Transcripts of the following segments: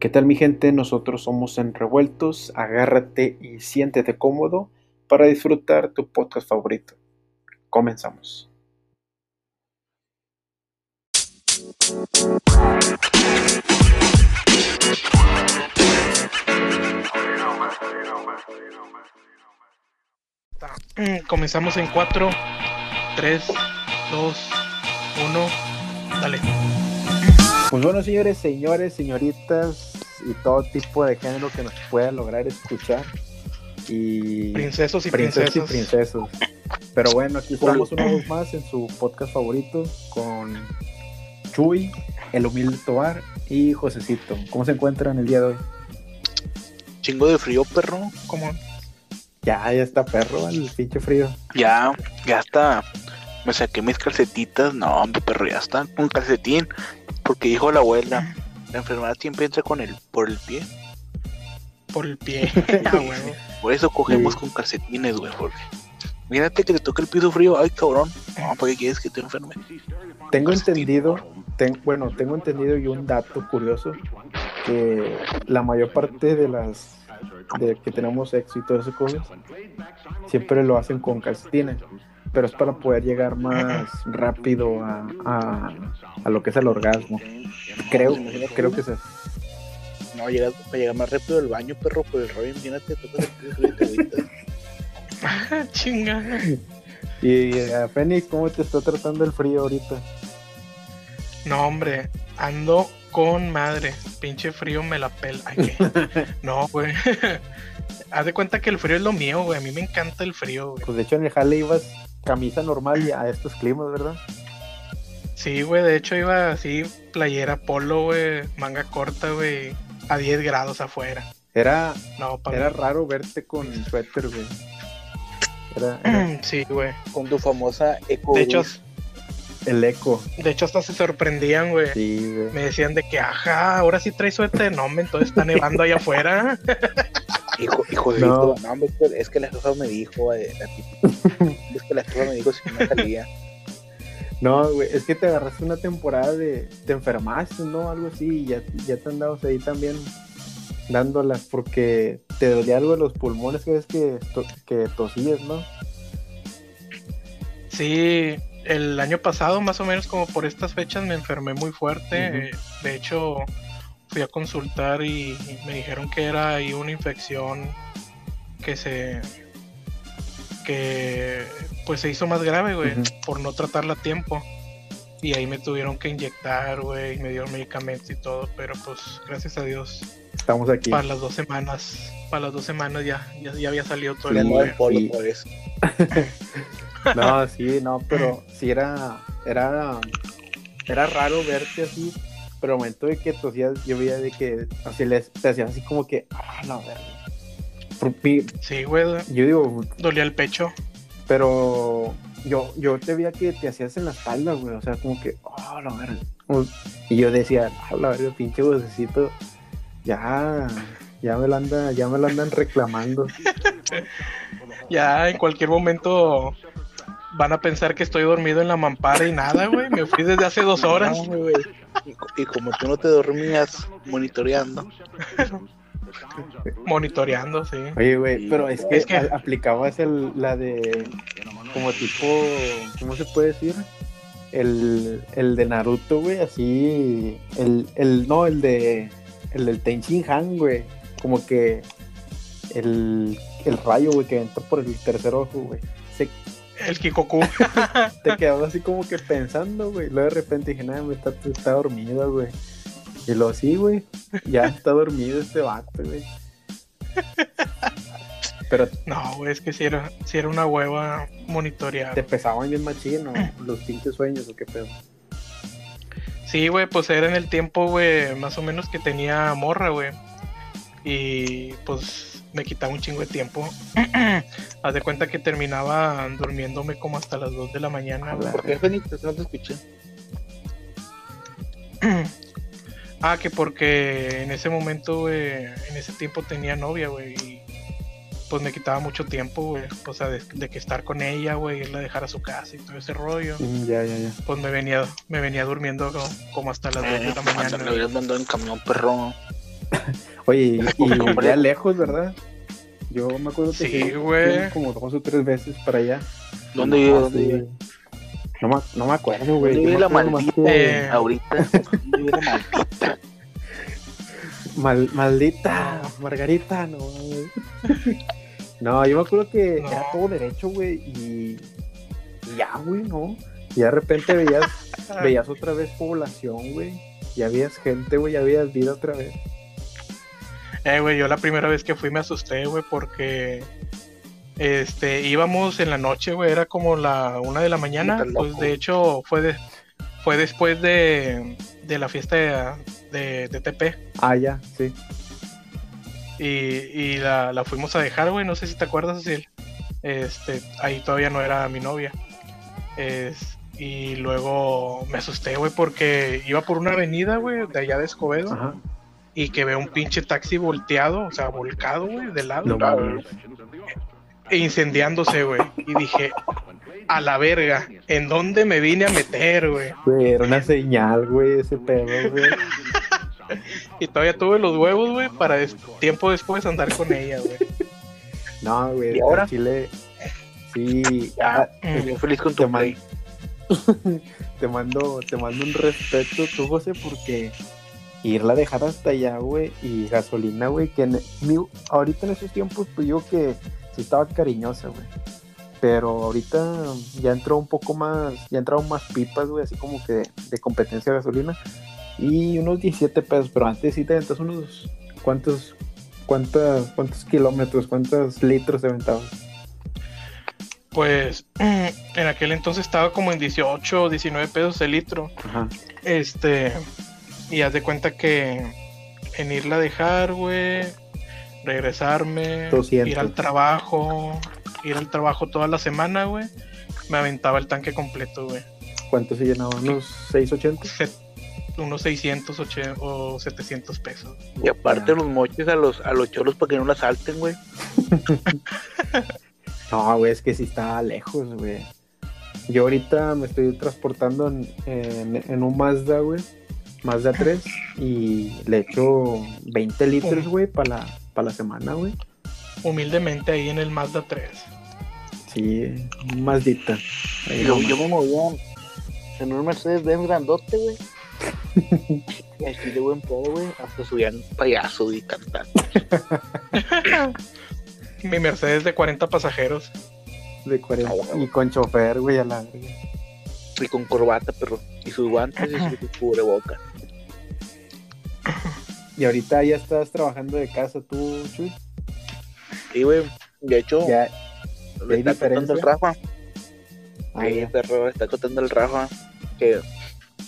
¿Qué tal mi gente? Nosotros somos en Revueltos. Agárrate y siéntete cómodo para disfrutar tu podcast favorito. Comenzamos. Comenzamos en 4, 3, 2, 1. Dale. Pues bueno, señores, señores, señoritas y todo tipo de género que nos pueda lograr escuchar. Y Princesos y princesos y princesas. princesos. Pero bueno, aquí estamos una vez más en su podcast favorito con Chuy, el humilde Tobar y Josecito. ¿Cómo se encuentran el día de hoy? Chingo de frío, perro. ¿Cómo? Ya, ya está perro el pinche frío. Ya, ya está. Me saqué mis calcetitas. No, hombre, perro, ya está con calcetín. Porque dijo la abuela, la enfermedad siempre entra con el, por el pie. Por el pie. Ah, huevo. Por eso cogemos Sí. con calcetines, güey, porque... Mírate que te toca el piso frío. Ay, cabrón. No, ¿para qué quieres que te enferme? Tengo Calcetín. entendido, ten- bueno, tengo entendido y un dato curioso que la mayor parte de las de que tenemos todas esas cosas siempre lo hacen con calcetines, pero es para poder llegar más rápido a, a, a lo que es el orgasmo. Creo, creo que es eso. No, llegas, para llegar más rápido al baño, perro, por el rollo. Imagínate, tocas el. Ah, Chinga. Y a Fénix, ¿cómo te está tratando el frío ahorita? No, hombre. Ando con madre. Pinche frío me la pela. Ay, ¿qué? No, güey. Haz de cuenta que el frío es lo mío, güey. A mí me encanta el frío, güey. Pues de hecho en el jale ibas camisa normal y a estos climas, ¿verdad? Sí, güey. De hecho iba así, playera polo, güey. Manga corta, güey. A 10 grados afuera. Era, No, Era raro verte con suéter, güey. Era, era Sí, güey. Con tu famosa eco. De hecho, el eco. de hecho hasta se sorprendían, güey. Sí, güey. Me decían de que, ajá, ahora sí trae suéter. No, hombre, entonces está nevando allá afuera. Hijo, hijo de No. no. es que- la jefa me dijo, eh, la que la me dijo si no salía. No, güey, es que te agarraste una temporada de. Te enfermaste, ¿no? Algo así, y ya, ya te andabas ahí también dándolas porque te dolía algo de los pulmones que ves que, to- que tosías, ¿no? Sí, el año pasado, más o menos como por estas fechas, me enfermé muy fuerte. Eh, de hecho, fui a consultar y, y me dijeron que era ahí una infección que se. Que pues se hizo más grave, güey, por no tratarla a tiempo. Y ahí me tuvieron que inyectar, güey, y me dieron medicamentos y todo, pero pues gracias a Dios, Estamos aquí. para las dos semanas, para las dos semanas ya, ya, ya había salido todo el el sí. por eso. No, sí, no, pero sí era, era, era raro verte así, pero al momento de que tosías, yo veía de que así les, te hacías así como que, ah, la verga. Sí, güey, Yo digo, dolía el pecho. pero yo, yo te veía que te hacías en la espalda, güey, o sea, como que, ah, la verga. Y yo decía, ah, la verga, pinche vocecito, ya, ya me lo anda, ya me lo andan reclamando. Ya en cualquier momento van a pensar que estoy dormido en la mampara y nada, güey. Me fui desde hace dos horas. No, güey. Y, co- y como tú no te dormías monitoreando, Monitoreando, sí. Oye, güey, pero es que, Es que- aplicabas el, la de como tipo, ¿cómo se puede decir? El, el de Naruto, güey, así, el, el, no, el de, el del Tenshin Han, güey, como que el, el rayo, güey, que entra por el tercer ojo, güey, se, El Kikoku. te quedabas así como que pensando, güey, luego de repente dije, nada, me está, está dormido, güey, y luego sí, güey, ya está dormido este vato, güey. Pero No, güey, es que si era, sí era una hueva monitorear. te pesaban bien machino los pinches sueños o qué pedo. Sí, güey, pues era en el tiempo, güey, más o menos que tenía morra, güey. Y pues me quitaba un chingo de tiempo. Haz de cuenta que terminaba durmiéndome como hasta las 2 de la mañana. ¿por qué Benito? No te escuché. Ah, que porque en ese momento, güey, en ese tiempo tenía novia, güey. Y pues me quitaba mucho tiempo, güey. O sea, de, de que estar con ella, güey, irla a dejar a su casa y todo ese rollo. Mm, Ya, ya, ya. Pues me venía, me venía durmiendo como, como hasta las 2 de la Eh, mañana. güey. hubieras mandado en camión, perro. Oye, y, y Hombre. vivía lejos, ¿verdad? Yo me acuerdo que Sí, güey. como dos o tres veces para allá. ¿Dónde No, vive? ¿Dónde? No me, no me acuerdo, güey. ¿Dónde Yo me la acuerdo más maldita? que- Eh. Ahorita. ¿Dónde vive la maldita? Mal- maldita Margarita, no. güey. no, yo me acuerdo que No. era todo derecho, güey, y, y ya, güey, ¿no? Y de repente veías, veías otra vez población, güey. Ya veías gente, güey, ya veías vida otra vez. Eh, güey, yo la primera vez que fui me asusté, güey, porque este íbamos en la noche, güey, era como la una de la mañana. Pues de hecho fue de, fue después de, de la fiesta de, de, de TP. Ah, ya, sí. Y, y la, la fuimos a dejar, güey, no sé si te acuerdas, Cecil. Este, ahí todavía no era mi novia. Es- y luego me asusté, güey, porque iba por una avenida, güey, de allá de Escobedo. Ajá. y que veo un pinche taxi volteado, o sea, volcado, güey, de lado, No. E incendiándose, güey. Y dije, a la verga, ¿en dónde me vine a meter, güey? Era una señal, güey, ese pedo, güey. Y todavía tuve los huevos, güey, para des- tiempo después andar con ella, güey. No, güey, ¿Y ahora? en Chile. Sí, ah, Mm. Bien feliz con tu play. te mando, te mando un respeto tú, José, porque irla a dejar hasta allá, güey, y gasolina, güey, que en- mi- ahorita en esos tiempos, pues digo que sí estaba cariñosa, güey. Pero ahorita ya entró un poco más, ya entraron más pipas, güey, así como que de, de competencia de gasolina. Y unos 17 pesos, pero antes sí te aventas unos, ¿cuántos, cuántas, cuántos kilómetros, cuántos litros te aventabas? Pues en aquel entonces estaba como en 18 o 19 pesos el litro. Ajá. Este, y haz de cuenta que en irla a dejar, güey, regresarme, 200. ir al trabajo, ir al trabajo toda la semana, güey, me aventaba el tanque completo, güey. ¿Cuánto se llenaba? ¿Unos 680? Se- Unos 600 oche- o 700 pesos. Y aparte los moches a los, a los cholos para que no la salten, güey. No, güey, es que sí está lejos, güey. Yo ahorita me estoy transportando en, en- en un Mazda, güey. Mazda 3. Y le echo 20 litros, güey, para la, pa' la semana, güey. Humildemente ahí en el Mazda 3. Sí, un Mazdita. Ahí Yo, yo me movía en un Mercedes Benz grandote, güey. Y aquí de buen pedo, güey. Hasta subían payaso y cantar. Mi Mercedes de 40 pasajeros. De 40. Ah. Y con chofer, güey, a la. Y con corbata, perro. Y sus guantes y su cubreboca. Y ahorita ya estás trabajando de casa tú, Chuy. Sí, güey. De hecho, Ya. ¿hay está contando el diferencia? Rafa. Ah, Sí, perro, está contando el Rafa que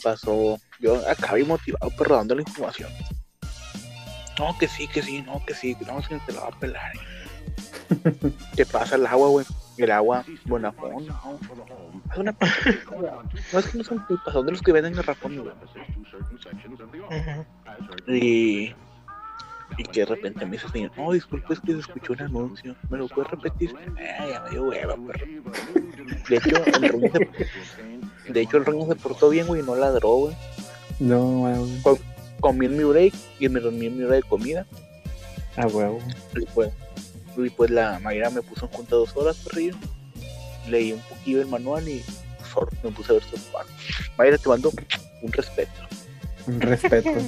pasó. Yo acabé motivado, perro, dando la información. No, que sí, que sí, no, que sí, no, que te la va a pelar. ¿Qué pasa el agua, güey? El agua, Bonafón, no. Es una No es que no son pipas, son de los que venden garrafón, güey. Ujú. Y. Y que de repente me dice el señor, no, disculpe, es que se escuchó un anuncio. ¿Me lo puedes repetir? Ya me dio hueva, perro. De hecho, el roño se, de hecho, el roño se portó bien, güey, y no ladró, güey. No, güey. Comí en mi break y me dormí en mi hora de comida. A huevo. Y pues, y pues la Mayra me puso en junta dos horas, perrillo. Leí un poquillo el manual y me puse a ver sus partes. Mayra, te mando un respeto. Un respeto.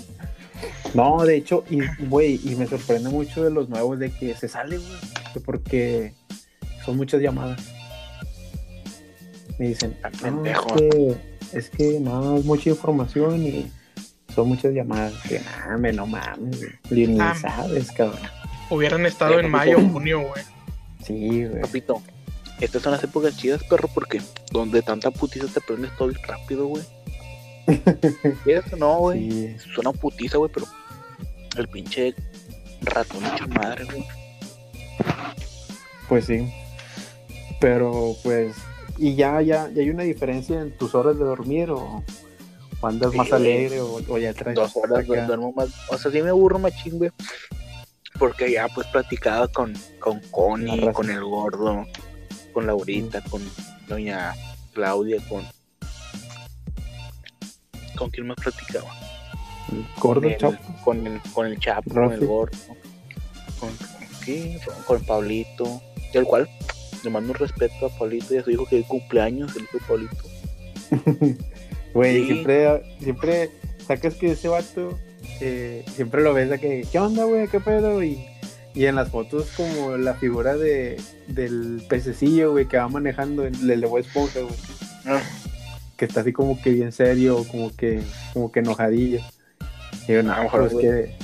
No, de hecho, y güey, y me sorprende mucho de los nuevos de que se sale, güey. que Porque son muchas llamadas. Me dicen, no, es pendejo. que, es que no, es mucha información y son muchas llamadas. Que mames, no mames, güey. Ni Ah. sabes, cabrón. Hubieran estado en mayo o junio, güey. Sí, güey. Papito, estas son las épocas chidas, perro, porque donde tanta putiza te prendes todo rápido, güey. ¿Quieres o no, güey? Sí, Suena putiza, güey, pero el pinche ratón hecho madre, güey. pues sí. Pero pues, y ya, ya, ya hay una diferencia en tus horas de dormir o, o andas Sí, más güey. alegre o, o ya traes Dos horas acá. duermo más. O sea, sí me aburro machín, güey. Porque ya pues platicaba con, con Connie, con el gordo, con Laurita, con doña Claudia, con. ¿Con quién más platicaba? El gordo el- Chapo. con el, con el Chapo, con el gordo, con, con, ¿qué? con Pablito, del cual le mando un respeto a Pablito y a su hijo que cumpleaños, el hijo de Pablito. Güey, Sí. siempre, siempre sacas que ese vato, eh, siempre lo ves de que, ¿qué onda, güey? ¿Qué pedo? Y, y en las fotos como la figura de, del pececillo, güey, que va manejando el, el de Bob Esponja, güey. Ah. Que está así como que bien serio, como que, como que enojadillo. Y yo, no, A pues güey. que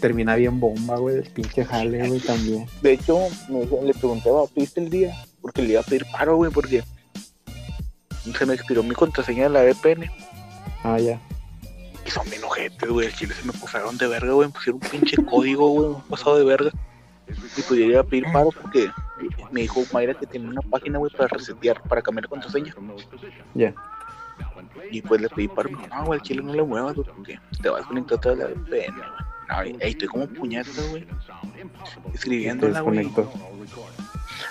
termina bien bomba, güey, el pinche jale, güey, también. De hecho, me- le preguntaba, ¿pediste el día? Porque le iba a pedir paro, güey, porque se me expiró mi contraseña de la VPN. Ah, ya. Y son bien ojetes, güey. El chile se me pasaron de verga, güey. Me pusieron un pinche código, güey. Un pasado de verga. Y pues yo a pedir paro porque me dijo Mayra que tenía una página, güey, para resetear, para cambiar contraseña. Ya. Y pues le pedí paro. No, güey, el chile no le muevas, güey, porque te vas a conectar otra vez la VPN, güey. No, ey, estoy como puñeta, güey. Escribiéndola, güey.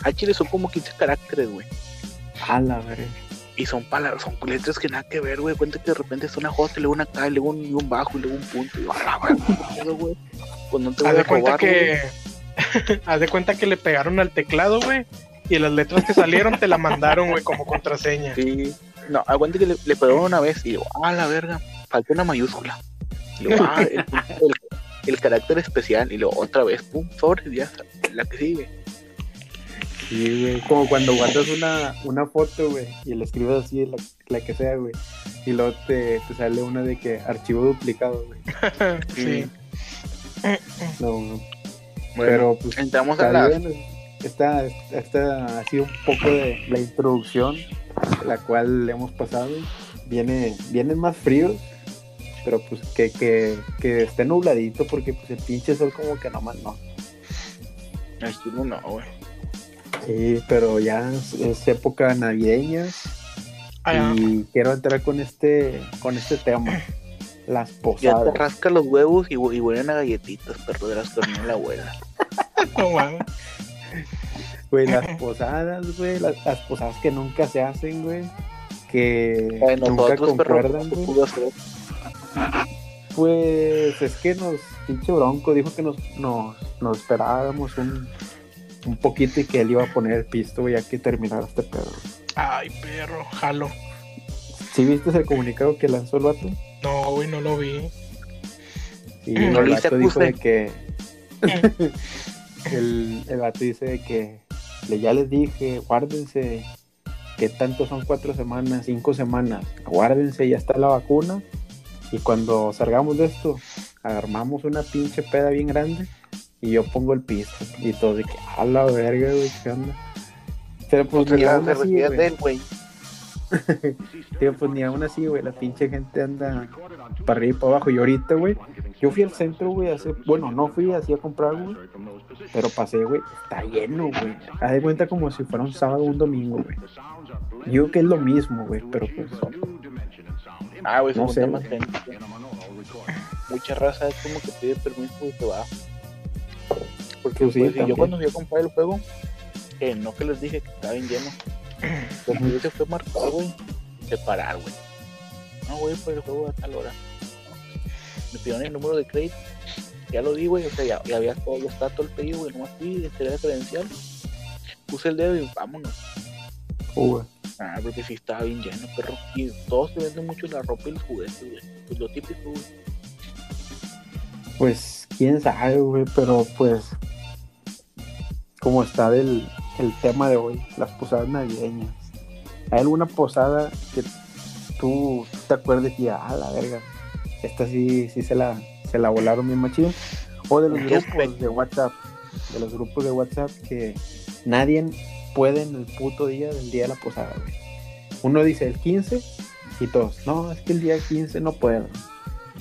Al chile son como 15 caracteres, güey. A la verga. Y son palabras, son letras que nada que ver, güey. Cuenta que de repente es una J, y luego una K, y luego un, y un bajo, y luego un punto. Y yo, a la verga, ¿qué pedo, güey. Pues no te Haz voy a de cuenta robar, que. Haz de cuenta que le pegaron al teclado, güey. Y las letras que salieron te la mandaron, güey, como contraseña. Sí. No, aguante que le, le pegaron una vez y digo, ah, la verga, falta una mayúscula. Y luego, ah, el, el, el carácter especial. Y luego otra vez, pum, sobre, ya, la que sigue. Sí, güey. Como cuando guardas una, una foto, güey, y le escribes así, la, la que sea, güey. Y luego te, te sale una de que archivo duplicado, güey. sí. No, no. Bueno, Pero pues entramos a está la. Esta, esta ha sido un poco de la introducción, la cual hemos pasado. Viene, vienen más fríos, pero pues que, que, que esté nubladito, porque pues el pinche sol como que nomás no. No, no, güey. Sí, pero ya es, época navideña Ah, y quiero entrar con este, con este tema. Las Ya te posadas. rasca los huevos y, y huelen a galletitas, perro de las horneó la abuela. No mames. Güey, las posadas, güey, las, las posadas que nunca se hacen, güey. Que Ay, nunca concuerdan. Pues es que nos, pinche bronco dijo que nos, nos, nos esperábamos un, un poquito y que él iba a poner el pisto, güey, ya que terminara este pedo. Ay, perro, jalo. ¿Sí viste el comunicado que lanzó el vato? No, güey, no lo vi. Y No el vato dijo de que el, el vato dice de que le, ya les dije, guárdense, que tanto son cuatro semanas, cinco semanas, guárdense, ya está la vacuna, y cuando salgamos de esto, armamos una pinche peda bien grande, y yo pongo el piso, y todo de que, a la verga, güey, ¿qué onda? Pero pues Pues ni aún se así, güey. Tío, pues ni aún así, güey, la pinche gente anda para arriba y para abajo. Y ahorita, güey, yo fui al centro, güey, hace, bueno, no fui así a comprar, güey, pero pasé, güey, está lleno, güey. Haz de cuenta como si fuera un sábado o un domingo, güey. Yo que es lo mismo, güey, pero pues, Ah, güey, se No junta sé, más gente. Mucha raza es como que pide permiso y se va. Porque Pues sí, yo cuando fui a comprar el juego, eh, no que les dije que estaba bien lleno. Porque yo se fue marcado, güey, separar, güey. No, güey, pues el juego a tal hora. Me pidieron el número de crédito. Ya lo di, güey, o sea, ya, ya había todo, ya está todo el pedido, güey. Nomás fui, entré la credencial, puse el dedo y vámonos. güey. Ah, porque sí estaba bien lleno, perro. Y todos te venden mucho la ropa y los juguetes, güey. Pues lo típico, güey. pues, quién sabe, güey, pero pues, como está del, el tema de hoy, las posadas navideñas. ¿Hay alguna posada que tú te acuerdes y ah, la verga, esta sí, sí se la, se la volaron bien machín? O de los ¿En qué grupos de WhatsApp, de los grupos de WhatsApp que nadie puede en el puto día del día de la posada, güey. Uno dice el 15 y todos, no, es que el día 15 no puedo.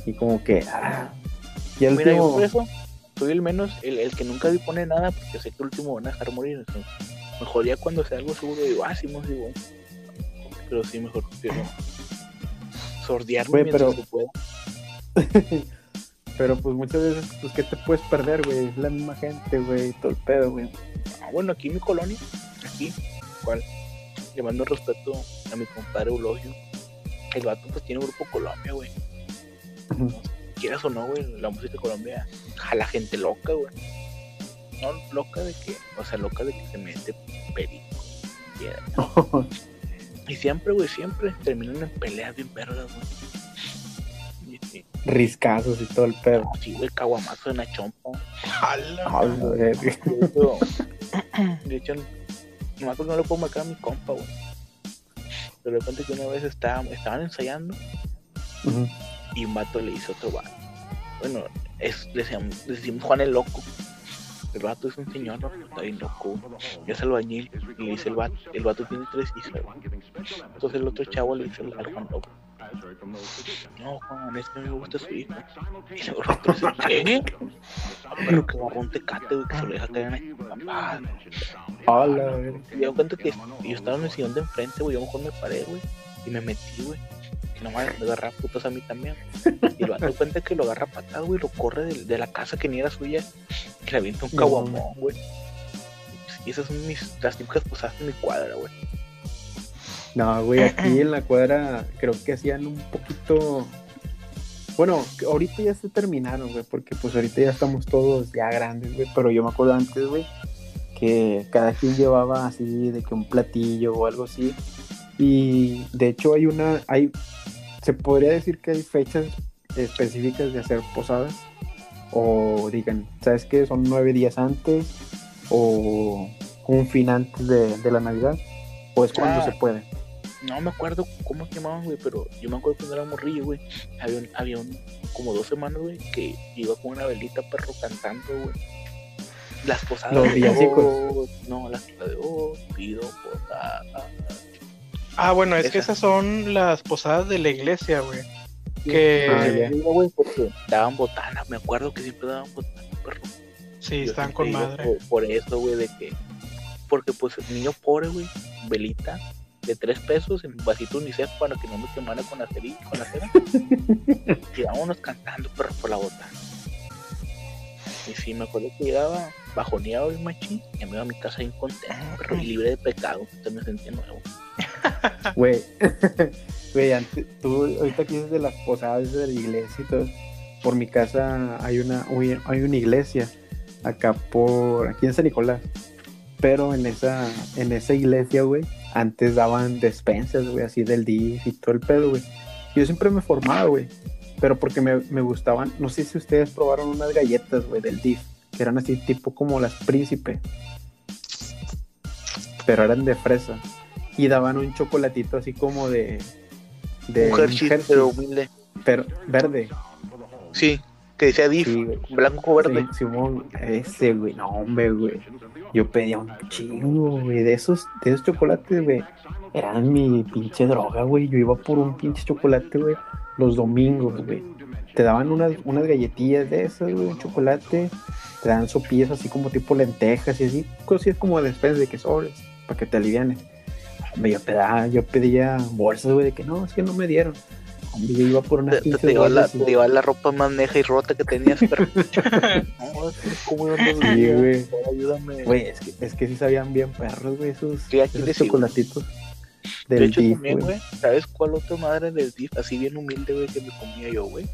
Y como que, ah, y el último, soy el menos, el, el que nunca pone nada, porque sé que el último van a dejar morir. o sea, mejor ya cuando sea algo seguro, digo, ah, sí, más digo. Pero sí, mejor prefiero sordearme Güey, pero- se pueda. Pero pues muchas veces, pues, ¿qué te puedes perder, güey? Es la misma gente, güey, todo el pedo, güey. Ah, bueno, aquí en mi colonia, aquí, cual, le mando respeto a mi compadre Eulogio. El vato pues tiene grupo Colombia, güey. Quieras o no, güey, la música colombiana jala gente loca, güey. No loca de que, o sea, loca de que se mete perico. piedra. Y siempre, güey, siempre terminan en peleas bien vergas, güey. Y Riscazos y todo el pedo. no, sí, güey, caguamazo en la chompa. Jala. Ah, güey. De hecho, de hecho, nomás porque no lo puedo marcar a mi compa, güey. Pero de repente que una vez estaban, estaban ensayando Ujú. Y un vato le hizo otro vato. Bueno, es, le, decíamos, le decimos Juan el Loco. El vato es un señor, ¿no? Está bien loco. Ya es albañil. Y le dice el vato, el vato tiene tres hijos. Entonces el otro chavo le dice al Juan Loco. No, Juan, es que a me gusta su hijo. Y luego el otro dice, ¿qué? Pero que agarró un tecate, güey, que se lo deja caer en la campana. Hola, güey. Y me di cuenta que yo estaba en el sillón de enfrente, güey. Yo mejor me paré, güey. Y me metí, güey. Que nomás me agarra putas a mí también. Y vato da cuenta que lo agarra patada, güey. Lo corre de, de la casa que ni era suya. Y le avienta un caguamón, güey. Y esas son mis, las típicas posadas en mi cuadra, güey. No, güey, aquí en la cuadra creo que hacían un poquito. Bueno, ahorita ya se terminaron, güey, porque pues ahorita ya estamos todos ya grandes, güey, pero yo me acuerdo antes, güey, que cada quien llevaba así de que un platillo o algo así. Y de hecho hay una, hay, se podría decir que hay fechas específicas de hacer posadas. O digan, ¿sabes qué? Son nueve días antes o un fin antes de, de la Navidad. O es cuando Ah. se puede. No me acuerdo cómo se llamaban, güey, pero yo me acuerdo cuando era morrillo, güey. Había, un, había un, como dos semanas, güey, que iba con una velita perro cantando, güey. Las posadas. Los villancicos. No, las de oh, pido posada. Ah, bueno, es que Esa. esas son las posadas de la iglesia, güey. Que Ah, güey, porque daban botana, me acuerdo que siempre daban botana, perro. sí, Yo están con madre. Por, por eso, güey, de que. Porque, pues, el niño pobre, güey, velita de tres pesos en vasito UNICEF para que no me quemara con la cera. Con la cera. y vámonos cantando, perro, por la botana. Y sí, me acuerdo que llegaba bajoneado el machín y me iba a mi casa bien contento, perro, y libre de pecado. Entonces me sentía nuevo. Güey, güey, antes, tú ahorita que dices de las posadas de la iglesia y todo, por mi casa hay una, uy, hay una iglesia acá por, aquí en San Nicolás, pero en esa, en esa iglesia, güey, antes daban despensas, güey, así del DIF y todo el pedo, güey. Yo siempre me formaba, güey, pero porque me, me gustaban, no sé si ustedes probaron unas galletas, güey, del DIF, que eran así tipo como las príncipe, pero eran de fresa y daban un chocolatito así como de de un Hershey, pero humilde. pero verde. Sí, que decía DIF, sí, blanco verde. Sí, Simón, ese güey no hombre güey. Yo pedía un chingo güey de esos de esos chocolates güey. Eran mi pinche droga güey. Yo iba por un pinche chocolate güey los domingos güey te daban unas, unas galletillas de esas güey un chocolate te dan sopillas así como tipo lentejas y así cosas como despensa de que sobres para que te alivianes Hombre, yo pedía, yo pedía bolsas, güey, de que no, es que no me dieron. Hombre, yo iba por unas Te, te, pinches te llevas la, y- te llevas la ropa más neja y rota que tenías, pero. no, es que ¿cómo los Sí, güey. Ayúdame. Güey, es que, es que sí sabían bien perros, güey, esos, Sí, esos digo. De hecho, DIF, también, güey. ¿sabes cuál otra madre del DIF? Así bien humilde, güey, que me comía yo, güey.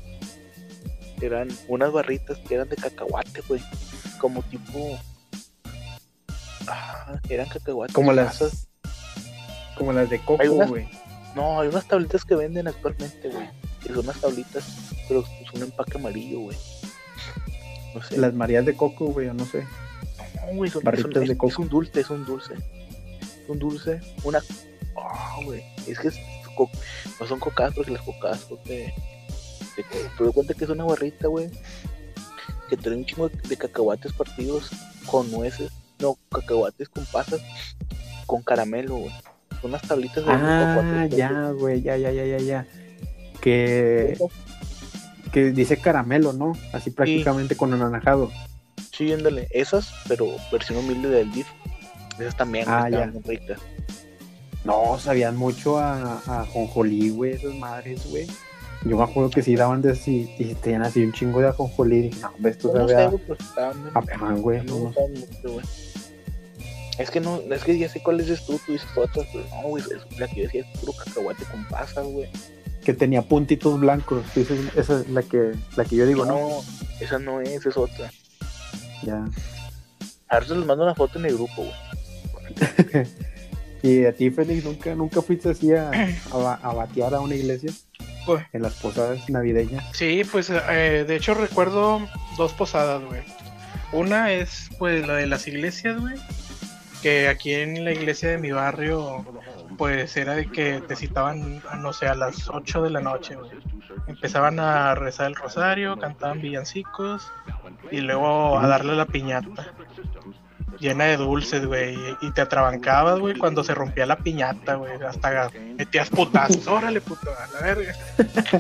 Eran unas barritas que eran de cacahuate, güey. Como tipo. Ah, eran cacahuates. Como las, como las de coco, güey. No, hay unas tablitas que venden actualmente, güey. Que son unas tablitas, pero es un empaque amarillo, güey. No sé. Las marías de coco, güey, o no sé. No, güey, son, Barritas son- de es, coco. es un dulce, es un dulce. Es un dulce, una. Ah, güey. Es que es no son cocadas porque las cocadas son de. te doy cuenta que es una barrita, güey. Que trae un chingo de, cacahuates partidos con nueces. No, cacahuates con pasas. Con caramelo, güey. Son unas tablitas de Ah, ya, güey, ya, ya, ya, ya, ya. Que, que dice caramelo, ¿no? Así prácticamente con anaranjado. Sí, ándale. Esas, pero versión humilde del DIF. Esas también Ah, estaban ya. ricas. No, sabían mucho a, a jonjolí, güey, esas madres, güey. Yo me acuerdo que sí daban de así, y tenían así un chingo de ajonjolí. Dije, no, hombre, esto No sabe a, pan, güey. No. Es que no, es que ya sé cuál dices tú, tú dices otras, pero no, güey, es- la que yo decía es puro cacahuate con pasas, güey. que tenía puntitos blancos. Sí, esa, es- esa es la que, la que yo digo, ¿no? No, esa no es, es otra. Ya. A ver, se les mando una foto en el grupo, güey. Y a ti, Félix, nunca, nunca fuiste así a, a, ba- a batear a una iglesia Pues, en las posadas navideñas. Sí, pues eh, de hecho recuerdo dos posadas, güey. Una es pues la de las iglesias, güey. Que aquí en la iglesia de mi barrio, pues era de que te citaban, no sé, a las 8 de la noche, güey. Empezaban a rezar el rosario, cantaban villancicos y luego a darle la piñata. Llena de dulces, güey. Y te atrabancabas, güey, cuando se rompía la piñata, güey. Hasta metías putazos. Órale, puto, a la verga.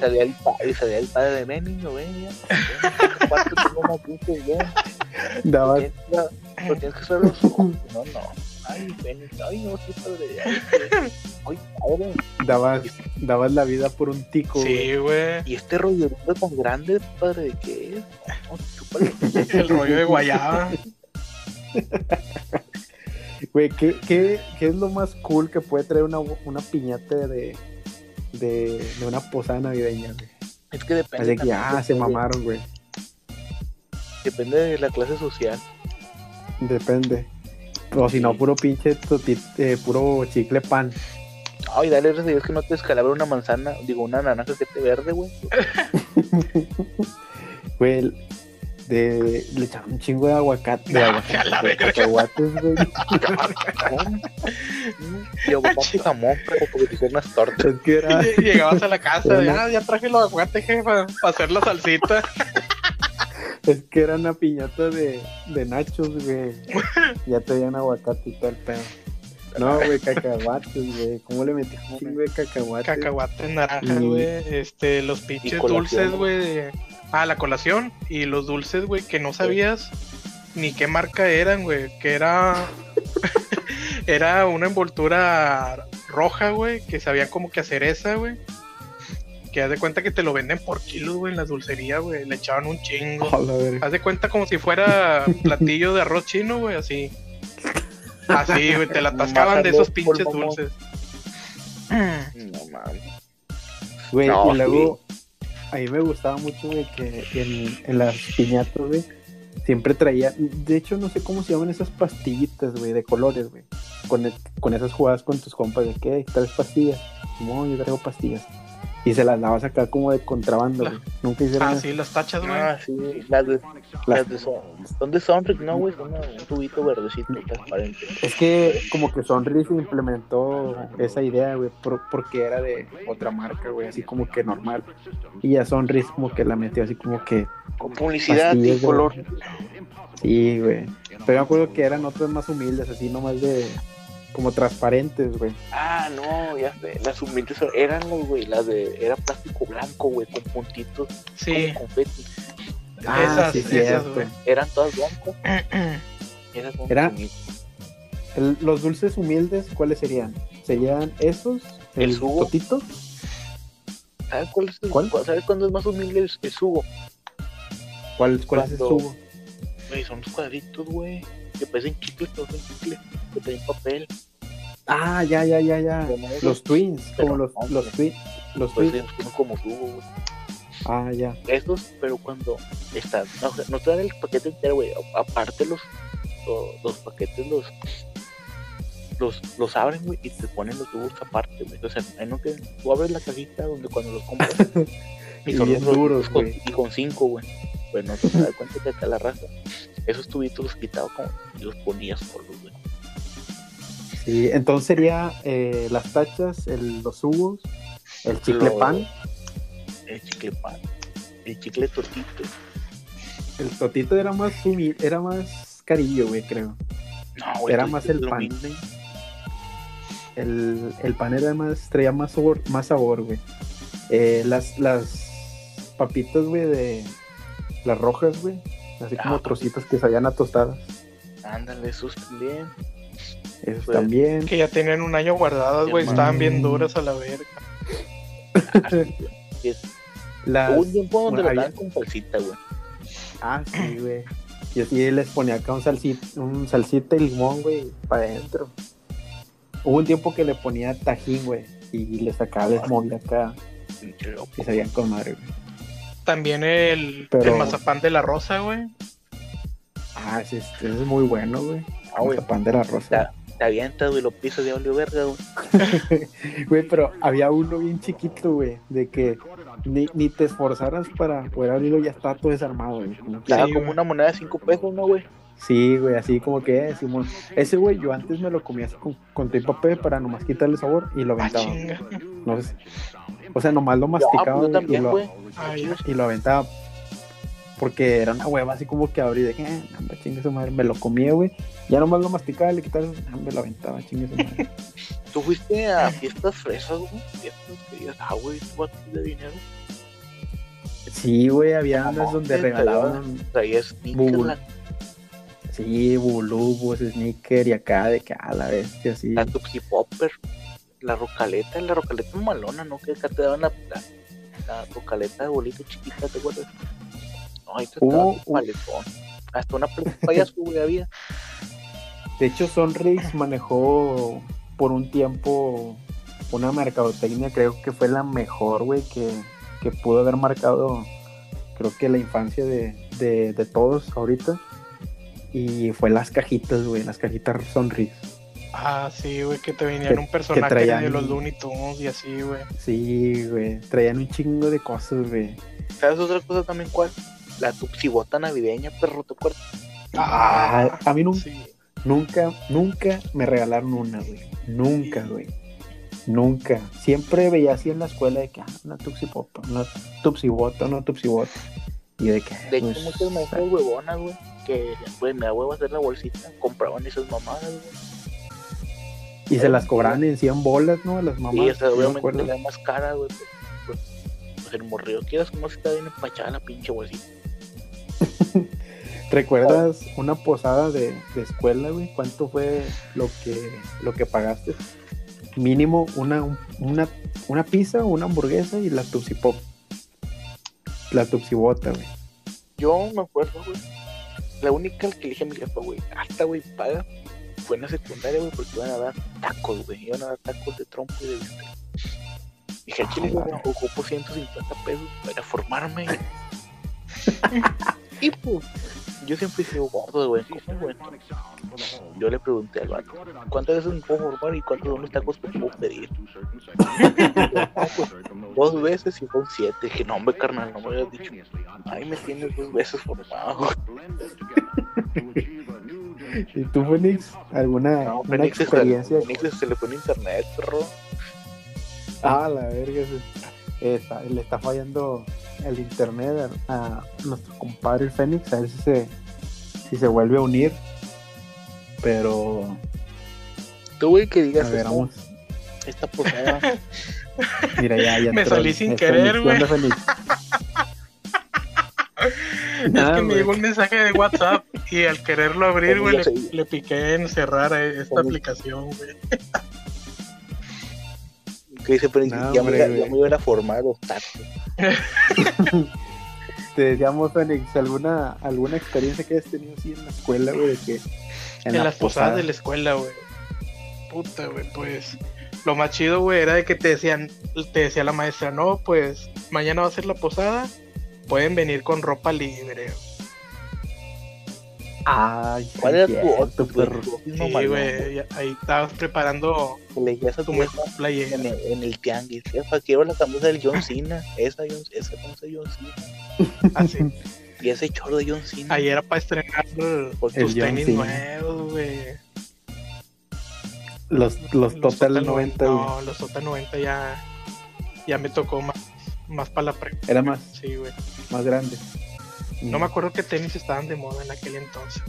Salía el padre, salía el padre de ven, niño, ven, ya. Ven, cuarto, tengo una puta y ven. Dabas, Tienes que- Pero tienes que cerrar los ojos. No, no. Ay, ven, ay, no, sí, padre. Ay, ay, padre. dabas, dabas la vida por un tico, güey. Sí, güey. Y este rollo tan grande, padre, ¿de qué es? No. El rollo de guayaba. Güey, ¿qué, qué, qué es lo más cool que puede traer una, una piñata de, de, de una posada navideña, güey? Es que depende. Así que, ah, se mamaron, güey. Depende de la clase social. Depende. O si no, puro pinche, eh, puro chicle pan. Ay, dale gracias a Dios que no te descalabra una manzana, digo, una naranja que te verde, güey. Güey, de, le echaron un chingo de aguacate. De aguacate, la de verga. cacahuates, güey. Jamón. Yo porque te unas tortas. Es que era, Y Llegabas a la casa, ah, ya traje los aguacates, jefa, para hacer la salsita. es que era una piñata de, de nachos, güey. Ya traían aguacate y todo el pedo. No, güey, cacahuates, güey. ¿Cómo le metí un chingo de cacahuates? Cacahuates naranja, Y- güey. Este, los pinches dulces, güey. de- Ah, la colación. Y los dulces, güey, que no sabías ni qué marca eran, güey. Que era. era una envoltura roja, güey. Que sabían como que a cereza, güey. Que haz de cuenta que te lo venden por kilos, güey, en la dulcería, güey. Le echaban un chingo. Haz de cuenta como si fuera platillo de arroz chino, güey, así. Así, güey, te la atascaban de esos pinches dulces. No mames. Güey, No, y luego, a me gustaba mucho, güey, que en, en las piñatas, güey, siempre traía, de hecho, no sé cómo se llaman esas pastillitas, güey, de colores, güey, con, con esas jugadas con tus compas, de que tres pastillas, no, yo traigo pastillas, y se las dabas acá como de contrabando, La- güey, nunca hicieron Ah, sí, las tachas, güey. Ah, sí, las de, La- las de son, son de Sonric, no, güey, son un tubito verdecito transparente. Es que como que Sonris implementó esa idea, güey, por- porque era de otra marca, güey, así como que normal, y ya Sonris como que la metió así como que Con publicidad y color. Sí, güey. Pero me acuerdo que eran otras más humildes, así nomás de. Como transparentes, güey. Ah, no, ya sé. Las humildes eran, los, güey, las de. Era plástico blanco, güey, con puntitos. Sí, Como confeti. Ah, esas, sí, esas, güey. Eran todas blancas. Esas son Era- humildes. El- los dulces humildes, ¿cuáles serían? ¿Serían esos? El ¿El, sugo. totito? ¿Sabes cuál es el, ¿Cuál? ¿Sabes cuándo es más humilde el, el sugo? ¿Cuál, cuál es el sugo? Güey, son los cuadritos, güey. Que parecen chicles, pero son chicles. Que traen papel. Ah, ya, ya, ya, ya. Como Los twins, Pero como los, no, los, twi- los pues, twins. son como sugo, güey. Ah, ya. Estos, pero cuando están. No, no te dan el paquete entero, güey. Aparte, los, los, los paquetes los. Los, los abren, güey, y te ponen los tubos aparte, güey. O sea, en lo que tú abres la cajita donde cuando los compras. Y bien los duros, güey. y con cinco, güey. Pues no te das cuenta que acá la raza. Esos tubitos los quitaba como y los ponías solos, güey. Sí, entonces sería eh, las tachas, el, los jugos, el chicle Lo- pan, El chicle pan, el chicle tortito. el totito era más humilde, era más carillo, güey, creo. No, güey. Era más el pan. El, el pan era más, traía más sabor, más sabor, güey. Eh, las, las papitas, güey, de las rojas, güey. Así como Ah. trocitos que sabían a tostadas. Ándale, esos también. Esos Pues, también. Que ya tenían un año guardadas, güey. Estaban bien duras a la verga. Las, Hubo un tiempo donde bueno, lo había- daban con salsita, güey. Ah, sí, güey. Y así les ponía acá un salsita, un salsita y limón, güey, para adentro. Hubo un tiempo que le ponía tajín, güey, y le sacaba, les movía acá. Y sabían con madre, güey. También el, Pero- el mazapán de la rosa, güey. Ah, ese, ese es muy bueno, güey. Ah, güey. Mazapán de la rosa. Te avientas, güey, lo pisas de olivo verga, güey. Güey, pero había uno bien chiquito, güey, de que ni, ni te esforzaras para poder abrirlo, ya está todo desarmado, güey. Como Sí, güey. una moneda de 5 pesos, ¿no, güey? Sí, güey, así como que, eh, Simón. Ese, güey, yo antes me lo comía así con, con y papel para nomás quitarle sabor y lo Ah, aventaba. No sé. O sea, nomás lo Ah, masticaba pues yo güey, y, lo. Ah, y lo aventaba. Porque era una hueva así como que abrí de que, eh, hombre, chingue su madre. Me lo comía, güey. Ya nomás lo masticaba, le quitaba, ah, me lo aventaba, chingue su madre. ¿Tú fuiste a fiestas fresas, güey? Fiestas que digas, ah, güey, tú de dinero. Sí, güey, había unas donde regalaban, Traías sí, bulubos, sneaker y acá de que a la bestia, así. la Tupsi Popper, la rocaleta, la rocaleta malona, ¿no? Que acá te daban la, la, la rocaleta de bolito chiquita, ¿te acuerdas? No, ahí te Uh, uh. paletón. Hasta una payaso, güey, había. De hecho, Sonrix manejó por un tiempo una mercadotecnia, creo que fue la mejor, güey, que, que pudo haber marcado, creo que la infancia de, de, de todos ahorita. Y fue las cajitas, güey, las cajitas Sonrix. Ah, sí, güey, que te venían Que- un personaje que traían- de los Looney Tunes y así, güey. Sí, güey, traían un chingo de cosas, güey. ¿Sabes otra cosa también cuál? La Tupsi bota navideña, perro, ¿te acuerdas? Ah, a mí nun- sí. nunca, nunca me regalaron una, güey. Nunca, güey. Nunca. Siempre veía así en la escuela de que, ah, una Tupsi Pop, una Tupsi Bota, una Tupsi Bota. Y de que, De hecho, pues, muchas maestras huevonas, güey, que, güey, me da huevo hacer la bolsita, compraban esas mamadas, güey. Y se las cobraban en 100 bolas, ¿no? A las mamás. No me obviamente la más cara, güey. Pues, pues, pues el morrillo, quieras como si está bien empachada la pinche bolsita. ¿Recuerdas una posada de, de escuela, güey? ¿Cuánto fue lo que, lo que pagaste? Mínimo una, una, una pizza, una hamburguesa y la Tupsi Pop. La Tupsi Bota, güey. Yo me acuerdo, güey. La única que le dije a mi jefa, güey, hasta, güey, paga. Fue en la secundaria, güey, porque iban a dar tacos, güey. Iban a dar tacos de trompo y de bistec. Dije, güey, Ah, ocupo 150 pesos para formarme. pues, yo siempre he sido gordo, güey. ¿Cómo, güey? Yo le pregunté al vato, ¿cuántas veces me puedo formar y cuántos son los tacos que puedo pedir? "Ah, pues, dos veces y fueron siete. Dije, no, hombre, carnal, no me habías dicho. Ay, me tienes dos veces formado. ¿Y tú, Félix? ¿Alguna No, una Fénix, se- experiencia? Fénix se le pone internet, perro. Ah, la verga. Está- le está fallando el internet a, a nuestro compadre el Fénix. A ver si se, si se vuelve a unir. Pero, Tú, güey, que digas ver, esta, vamos. esta posada. Mira, ya, ya Me entró salí sin querer, Fénix. ¿Qué güey. Es Nada, que me llegó un mensaje de WhatsApp y al quererlo abrir, güey, le, piqué en cerrar eh, esta Oye. aplicación, güey. que dice, pero No, ya, hombre, me, ya me hubiera formado, tato. Te decíamos, Fénix, ¿alguna, alguna experiencia que hayas tenido así en la escuela, güey? De que En, las posadas de la escuela, güey. Puta, güey, pues. Lo más chido, güey, era de que te decían, te decía la maestra, no, pues mañana va a ser la posada, pueden venir con ropa libre. Ay, sí, ¿Cuál era tu otro, güey? perro. Sí, güey, ahí estabas preparando le a tu playera. en el, en el tianguis, jefa, quiero la camisa del John Cena. Esa, esa camisa de John Cena. Así. Y ese chorro de John Cena. Ahí era para estrenar Pues, El tus John tenis Cena. nuevos, güey. Los, los Total 90, güey. No, los Total 90 ya, ya me tocó más, más para la pre. Era más, Sí, güey. más grande. No me acuerdo qué tenis estaban de moda en aquel entonces.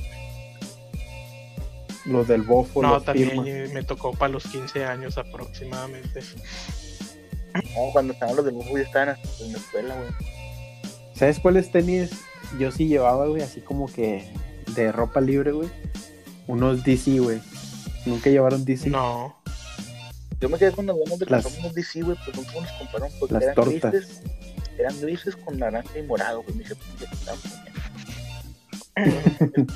Los del bofo, No, los también firmas. me tocó para los 15 años aproximadamente. No, cuando estaban los de Mufu ya estaban en la escuela, güey. ¿Sabes cuáles tenis yo sí llevaba, güey? Así como que de ropa libre, güey. Unos DC, güey. Nunca llevaron DC. No, Yo me quedé con las ganas de Las- comprar unos DC, güey, pues nunca nos compraron porque Las eran tortas. grises. Eran grises con naranja y morado, güey. Me dije, "Pinche, está bien".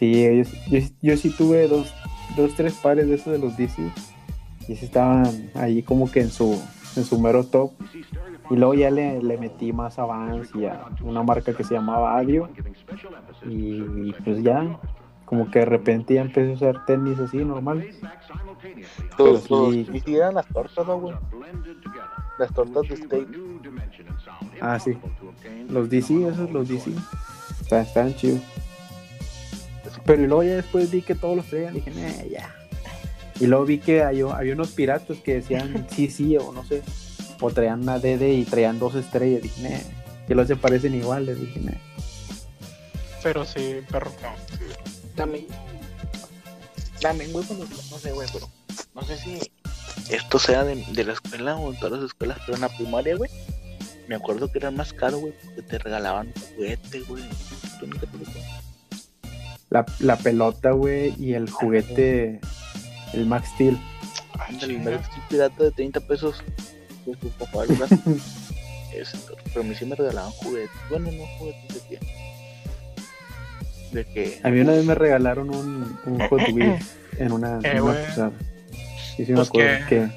Sí, yo, yo, yo sí tuve dos, dos, tres pares de esos de los DC. Y sí estaban ahí como que en su, en su mero top. Y luego ya le, le metí más avance y a una marca que se llamaba Adio. Y pues ya, como que de repente ya empecé a usar tenis así normales. Sí. y sí eran las tortas, ¿no, güey? Las tortas de steak. Ah, sí. Los DC, esos, los DC. Está- Estaban chidos. Pero luego ya después vi que todos los traían. Dije, nah, ya. Y luego vi que hay- había unos piratas que decían sí, sí, o no sé. O traían una DD y traían dos estrellas. Dije, nah. Que los se parecen iguales. Dije, nah. Pero sí, perro. También. También, güey, cuando- no sé, güey, pero no sé si esto sea de, de la escuela o en todas las escuelas, pero en la primaria, güey, me acuerdo que era más caro, güey, porque te regalaban juguete, güey. ¿Tú nunca te? La, la pelota, güey, y el juguete, el Max Steel. Ah, Ándale, el Steel pirata de 30 pesos. Que tu papá pero a mí sí me regalaban juguetes. Bueno, no juguetes de que. De que. A mí una vez me regalaron un, un Hot Wheels en una, Eh, en una Sí, me Pues acuerdo que,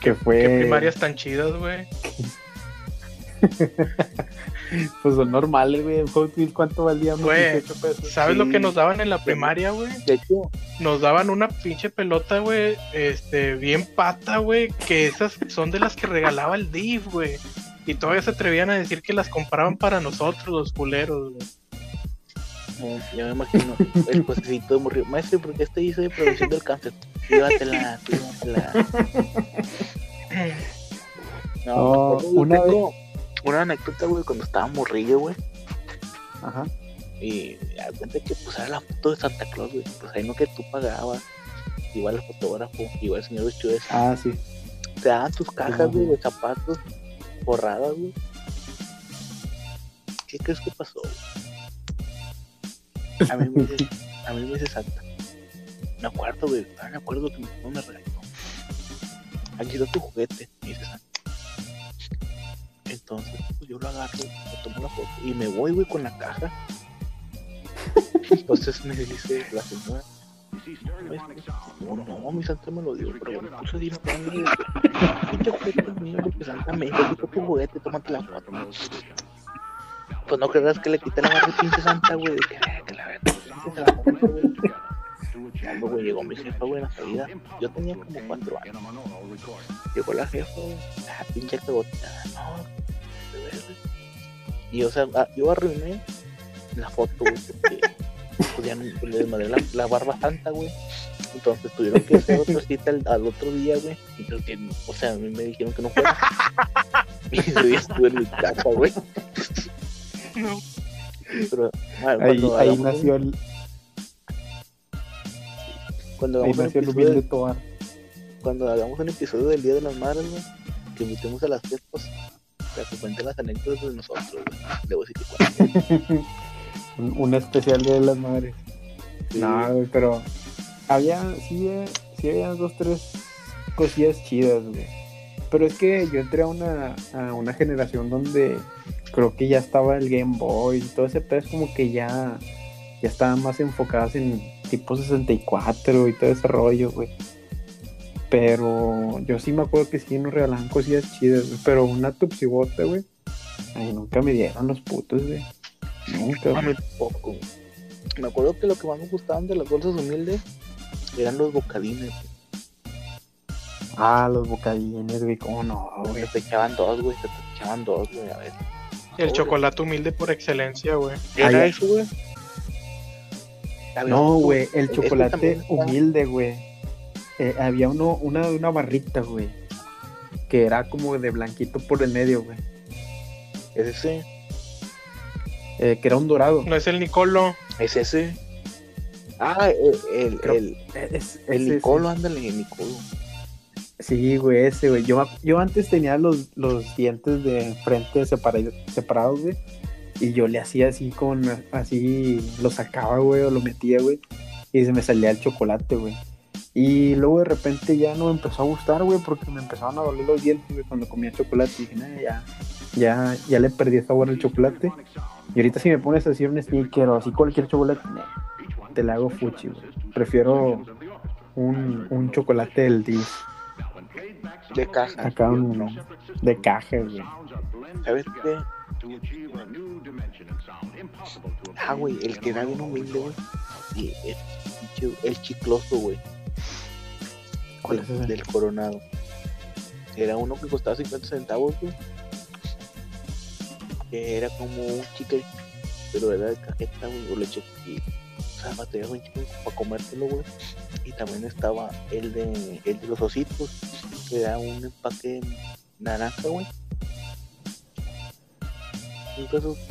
que fue... ¿Qué primarias tan chidas, güey? Pues son normales, güey. En Hot Wheels, ¿cuánto valía? Güey, 18 pesos. ¿Sabes lo que nos daban en la primaria, güey? De hecho, Nos daban una pinche pelota, güey, este, bien pata, güey, que esas son de las que regalaba el DIF, güey. Y todavía se atrevían a decir que las compraban para nosotros, los culeros, güey. Ya me imagino. El cosecito de morir. Maestro, ¿por qué este hizo de producción del cáncer? Llévatela, llévatela. No, Oh, me yo una tengo una anécdota, güey, cuando estaba morrillo, güey. Ajá. Y cuenta que pues era la foto de Santa Claus, güey. Pues ahí no que tú pagabas. Igual el fotógrafo, igual el señor Santa. Ah, sí. Te daban tus cajas, güey, de zapatos borradas, güey. ¿Qué crees que pasó? güey? A mí me dice, a mí me dice Santa. Me acuerdo, güey. ah, Me acuerdo que mi papá me regaló. Aquí está tu juguete, me dice Santa. Entonces, pues yo lo agarro, me tomo la foto y me voy, güey, con la caja. Entonces me dice la señora. No, no, mi Santa me lo dio, pero me puse a decir, pinche juguete mío, porque Santa me dijo, "Quita tu juguete, tómate la foto. Pues no creas que le quité la al pinche Santa, güey, de que, "Eh, que la verdad, la foto, güey". Ya, güey, llegó mi jefa, güey, en la salida. Yo tenía como cuatro años. Llegó la jefa, güey, ah, pinche cagotita, no. Y o sea, ah, yo arruiné la foto, güey, porque pues le desmadré la, la barba santa, güey. Entonces tuvieron que hacer otra cita al, otro día, güey. Que, o sea, a mí me dijeron que no fuera. Y día estuve en mi casa, güey. No. Pero, ah, Ahí, cuando ahí nació el, cuando ahí hagamos nació el humilde Tobar. cuando hagamos un episodio del Día de las Madres, güey, que invitemos a las fiestas para que cuenten las anécdotas de nosotros, a decir que. Un, un especial de las madres. Sí. No, güey, pero había, sí, eh, sí había dos, tres cosillas chidas, güey. Pero es que yo entré a una, a una generación donde creo que ya estaba el Game Boy y todo ese pedo es como que ya, ya estaban más enfocadas en tipo 64 y todo ese rollo, güey. Pero yo sí me acuerdo que sí nos regalaban cosillas chidas, güey. Pero una tupsibota, güey. Ay, nunca me dieron los putos, güey. Nunca, A güey. poco. Me acuerdo que lo que más me gustaban de las bolsas humildes eran los bocadines. güey. Ah, los bocadines, güey, cómo no, güey. Se te echaban dos, güey. Se te echaban dos, güey. A ver. El chocolate humilde por excelencia, güey. ¿Era Ay, eso, güey? No, güey, el este chocolate humilde, güey. Eh, había uno, una, una barrita, güey. Que era como de blanquito por el medio, güey. Es ese. Eh, que era un dorado. No es el Nicolo. Es ese. Ah, el, el, Creo- el, Es- el ese, Nicolo, ándale, el Nicolo. Sí, güey, ese, güey. Yo, yo antes tenía los, los dientes de frente separa- separados, güey. Y yo le hacía así con, así, lo sacaba, güey, o lo metía, güey. Y se me salía el chocolate, güey. Y luego de repente ya no me empezó a gustar, güey, porque me empezaban a doler los dientes, güey, cuando comía chocolate. Y dije, "Nah, ya, ya, ya le perdí el sabor al chocolate. Y ahorita si me pones así un sneaker o así cualquier chocolate, nah, te le hago fuchi, güey. Prefiero un, un chocolate del 10. De caja. Acá un, de caja, güey. ¿Sabes qué? Ah, güey, el que era bien humilde, güey. Y el, el chicloso, güey. ¿Cuál es ese? Del coronado. Era uno que costaba 50 centavos, güey. Que era como un chicle, pero era de cajeta, güey, o leche. Y, un chico para comértelo, güey. Y también estaba el de, el de los ositos, que era un empaque naranja, güey.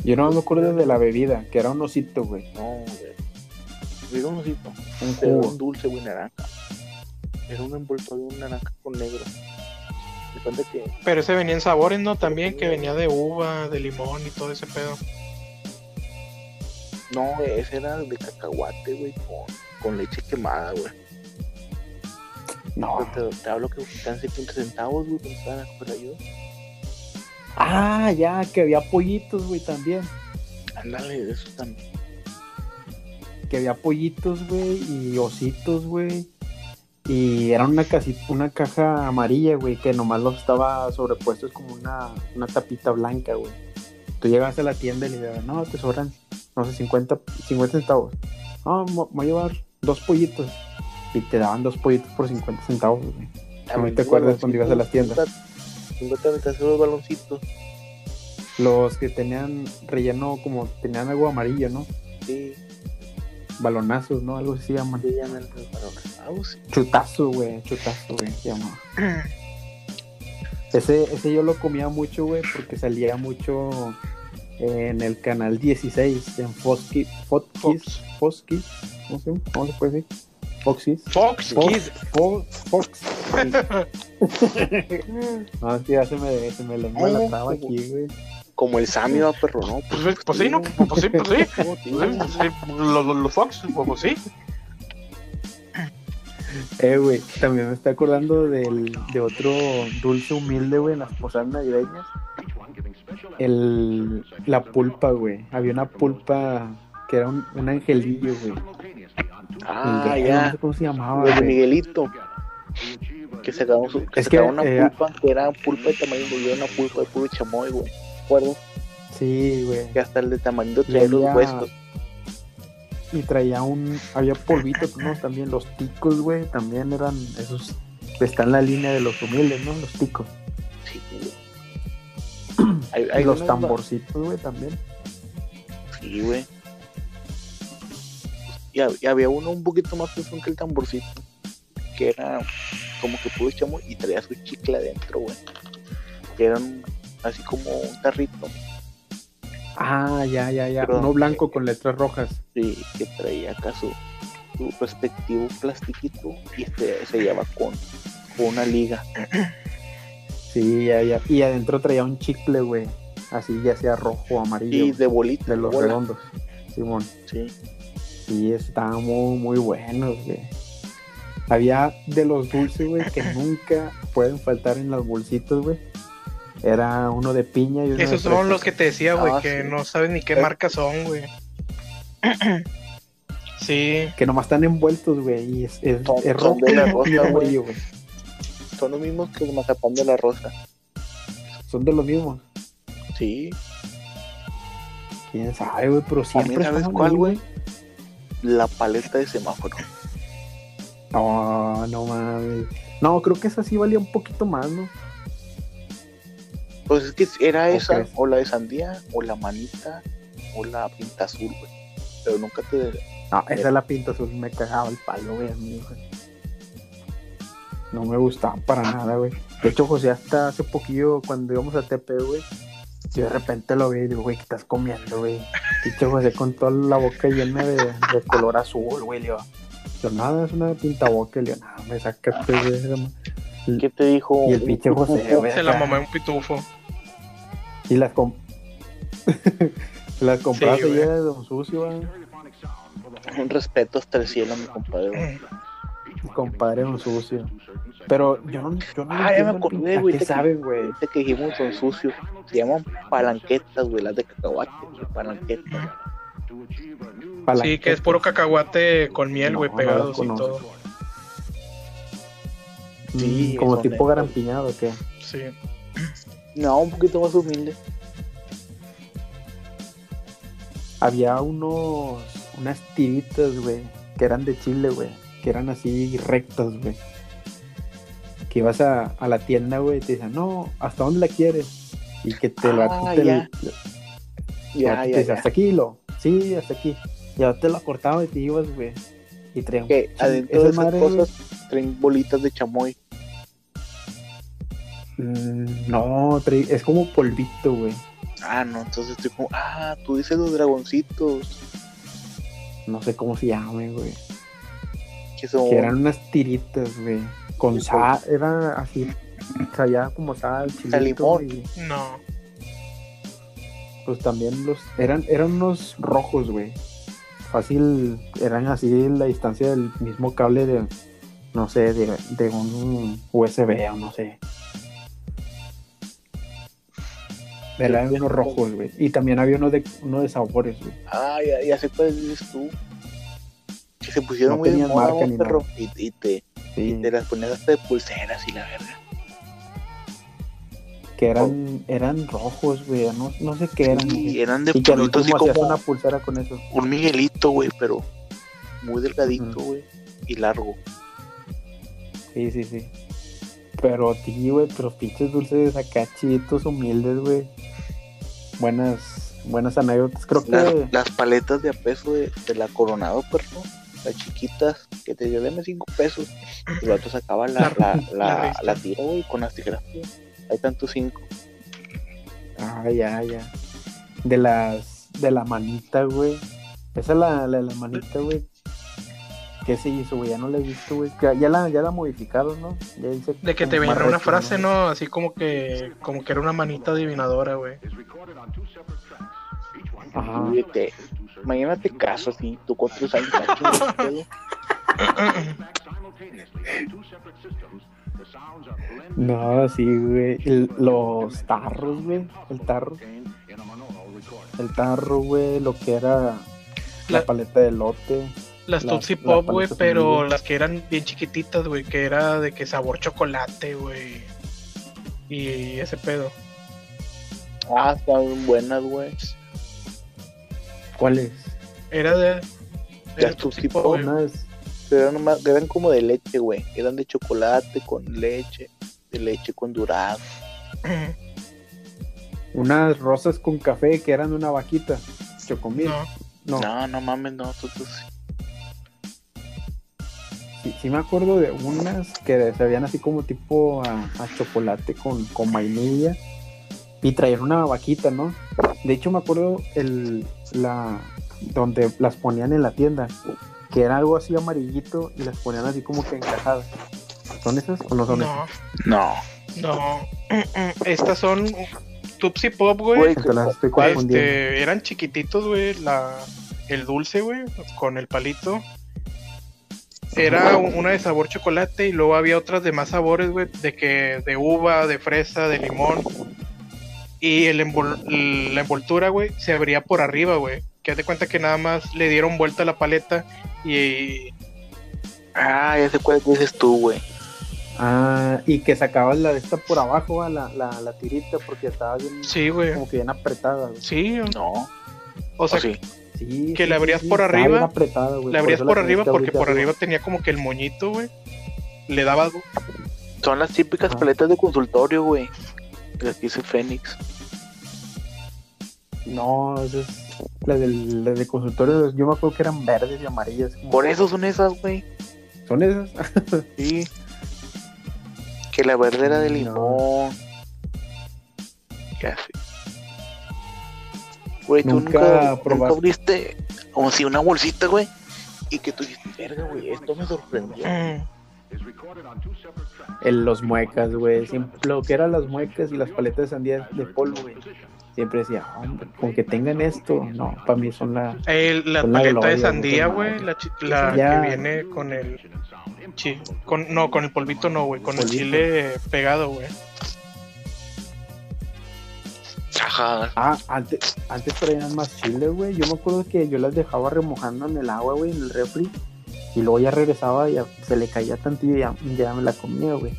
Yo no me acuerdo de la bebida, que era un osito, güey. no, güey. Era un osito. Un Era un dulce, güey, naranja. Era un envoltorio de un naranja con negro. Que Pero ese venía en sabores, ¿no? También que venía de uva, de limón y todo ese pedo. No, ese era de cacahuate, güey, con, con leche quemada, güey. No. Te, te hablo que están 70 centavos, güey, cuando estaban a comer ayuda. Ah, ya, que había pollitos, güey, también. Ándale, eso también. Que había pollitos, güey, y ositos, güey. Y era una, casi, una caja amarilla, güey, que nomás los estaba sobrepuestos como una, una tapita blanca, güey. Tú llegabas a la tienda y le decías, no, te sobran, no sé, 50, 50 centavos. No, mo- voy a llevar dos pollitos. Y te daban dos pollitos por 50 centavos, güey. También te los acuerdas cuando ibas a las tiendas? baloncitos, Nunca te hacer los baloncitos. Los que tenían relleno como, tenían algo amarillo, ¿no? Sí, Balonazos, ¿no? Algo así se llaman. se llaman los baloncitos. Chutazo, güey, chutazo, güey, se llamaba. Ese, ese yo lo comía mucho, güey, porque salía mucho en el canal 16, en Foxy, Fox, Fox. ¿cómo se? ¿Cómo se puede decir? Foxy. Fox Fox. Fox, Fox. no, que ya se me, se me lengua la traba aquí, güey. Como el Sammy va perro, ¿no? Pues, pues sí, ¿no? Pues sí, pues sí. ¿Cómo te digo? Pues sí, Los, los, los Fox, pues sí. Eh, güey, también me estoy acordando del, de otro dulce humilde, güey, en las posadas navideñas. El, la pulpa, güey. Había una pulpa que era un, un angelillo, güey. Ah, El de- No ya. sé cómo se llamaba, de güey. Miguelito. Que sacaban, su, que Es que, una eh, pulpa que era pulpa de tamarindo y era una pulpa de puro chamoy, güey. ¿Recuerdo? Sí, güey. Que hasta el de tamarindo Y traía los huesos. Y traía un. Había polvitos, ¿no? También los ticos, güey. También eran esos. Está en la línea de los humildes, ¿no? Los ticos. Sí, güey. Hay, los tamborcitos, güey, también. Sí, güey. Y, hab- y había uno un poquito más pesado que el tamborcito. Que era como que puro chamoy y traía su chicle adentro, güey. Que eran así como un tarrito. Ah, ya, ya, ya. Pero- Uno blanco con letras rojas. Sí, que traía acá su, su respectivo plastiquito y este se lleva con, con una liga. Sí, ya, ya. Y adentro traía un chicle, güey. Así, ya sea rojo o amarillo. Y de bolita. de los bola. redondos. Simón. Sí. Sí, estaban muy, muy buenos, güey. Había de los dulces, güey, que nunca pueden faltar en los bolsitos, güey. Era uno de piña y uno Esos de son fresa. los que te decía, güey, Ah, que sí. no sabes ni qué Eh. marca son, güey. Sí, Que nomás están envueltos, güey. Y es, es, es rojo y amarillo, güey. Son los mismos que el mazapán de la rosa. Son de los mismos. Sí. Quién sabe, güey, pero siempre También sabes cuál, güey. La paleta de semáforo. No, no mames. No, creo que esa sí valía un poquito más, ¿no? Pues es que era ¿O esa, crees? o la de sandía, o la manita, o la pinta azul, güey. Pero nunca te. No, esa la pinta azul me cagaba el palo, güey, a mí, güey. No me gustaba para nada, güey. De hecho, José, hasta hace poquillo, cuando íbamos a TP, güey, yo de repente lo vi y digo, güey, ¿qué estás comiendo, güey? Dicho José con toda la boca llena de, de color azul, güey. Le digo, yo, nada, es una pinta boca. Le digo, nada, me sacaste, güey. ¿Qué te dijo? Y el pinche José, güey. se la mamé un pitufo. Y las com... las compraste Sí, de Don Sucio, güey. Un respeto hasta el cielo, mi compadre. güey. Compadre Don Sucio. Pero yo no, yo no Ah, ya me acordé, pin- ¿a güey, ¿Qué te- saben, güey? Ahorita que dijimos son sucios. Se llaman palanquetas, güey, las de cacahuate. güey, Palanquetas. Sí, que es puro cacahuate con miel, güey, no pegados y todo. Sí, Mm, como son tipo garampiñado, ¿o qué? Sí. No, un poquito más humilde. Había unos, unas tiritas, güey, que eran de chile, güey, que eran así rectas, güey. Que ibas a, a la tienda, güey, y te dicen, no, ¿hasta dónde la quieres? Y que te la... Ah, te, ya. te Ya, te ya, dice, hasta aquí, lo. Sí, hasta aquí. Ya te lo cortaba y te ibas, güey. Y traía un Que adentro de esa esas cosas traen bolitas de chamoy. mm, no, trae- es como polvito, güey. Ah, no, entonces estoy como, ah, tú dices los dragoncitos. No sé cómo se llaman, güey. Que son. Que eran unas tiritas, güey. Con sal, era así, sabía como sal, chilito, limón. y No. pues también los, eran, eran unos rojos, güey. Fácil, eran así la distancia del mismo cable de, no sé, de, de un USB o no sé. Eran unos rojos, güey. Y también había uno de, uno de sabores, güey. Ah, ya, ya sé cuál dices tú. Que se pusieron No muy de moda, marca ¿no, ni perro. Y, y te, Sí, te las ponías hasta de pulseras y la verga. que eran, eran rojos, güey. No, no sé qué eran. Y güey. eran de Y así como una pulsera con eso. un Miguelito, güey, pero muy delgadito, güey. Y largo. Sí, sí, sí. Pero sí, güey, pero pinches dulces acá chiditos, humildes, güey. Buenas, buenas anécdotas. Creo Las, que las paletas de a peso de, de la Coronado, perro. Las chiquitas, que te dio deme 5 pesos. Y el otro sacaba la, la, La la, tira, güey, con las tijeras. güey. Hay tantos 5. Ah, ya, ya. De las. De la manita, güey. Esa es la, la de la manita, güey. ¿Qué se hizo, güey? Ya no la he visto, güey. Ya la, ya la modificaron, ¿no? Ya dice De que te venía una frase, ¿no? Así como que, como que era una manita adivinadora, güey. Ajá. Mañana te caso así, tú con tus años. No, sí, güey. El- los tarros, güey. El tarro. El tarro, güey. Lo que era la, La- paleta de lote. Las Tootsie las Pop, güey, pero las que eran bien chiquititas, güey, que era de que sabor chocolate, güey. Y ese pedo. Ah, están buenas, güey. ¿Cuáles? Era de. Era Las. Pero eran, nomás- eran como de leche, güey. Eran de chocolate con leche, de leche con durazno. Unas rosas con café que eran de una vaquita. Chocomil. No. No, No, no mames, no, tú, tú- sí, sí me acuerdo de unas que se veían así como tipo a, a chocolate con, con vainilla. Y traían una vaquita, ¿no? De hecho me acuerdo el la donde las ponían en la tienda. Que era algo así amarillito y las ponían así como que encajadas. ¿Son esas o no son esas? No, No. no. Estas son Tootsie Pop, güey. Este, eran chiquititos, güey, la, el dulce, güey, con el palito. Era una de sabor chocolate y luego había otras de más sabores, güey, de que de uva, de fresa, de limón. Y el envol- la envoltura, güey, se abría por arriba, güey. Que haz de cuenta que nada más le dieron vuelta a la paleta y Ah, ya sé cuál dices tú, güey. Ah, y que sacabas la de esta por abajo, ah, la, la, la tirita, porque estaba bien, sí, güey. como que bien apretada. güey. Sí, No. o sea, ¿O sí? Sí, Que sí, le sí, abrías sí, por arriba, bien apretada, güey, le abrías por la arriba que porque por arriba tenía como que el moñito, güey. Le daba Son las típicas paletas de consultorio, güey. Las que dice Fénix. No, esa es la del, la de consultorio. Yo me acuerdo que eran verdes y amarillas. Por eso son esas, güey. ¿Son esas? Sí. Que la verde era de No. limón. Ya sé. Güey, tú Nunca nunca, abriste como si una bolsita, güey. Y que tú dijiste, verga, güey, esto me sorprendió. Mm, El, los muecas, güey. Lo que eran las muecas y las paletas de sandía de polvo, güey. Siempre decía, hombre, con que tengan esto, no, para mí son la. el- la Con la paleta de sandía, güey. la, chi- la Ya. que viene con el chi- con no, con el polvito no, güey, con el Polvito. chile pegado, güey. Ajá. Ah, antes, antes traían más chile, güey. Yo me acuerdo que yo las dejaba remojando en el agua, güey, en el refri. Y luego ya regresaba y ya se le caía tantillo y ya, ya me la comía, güey.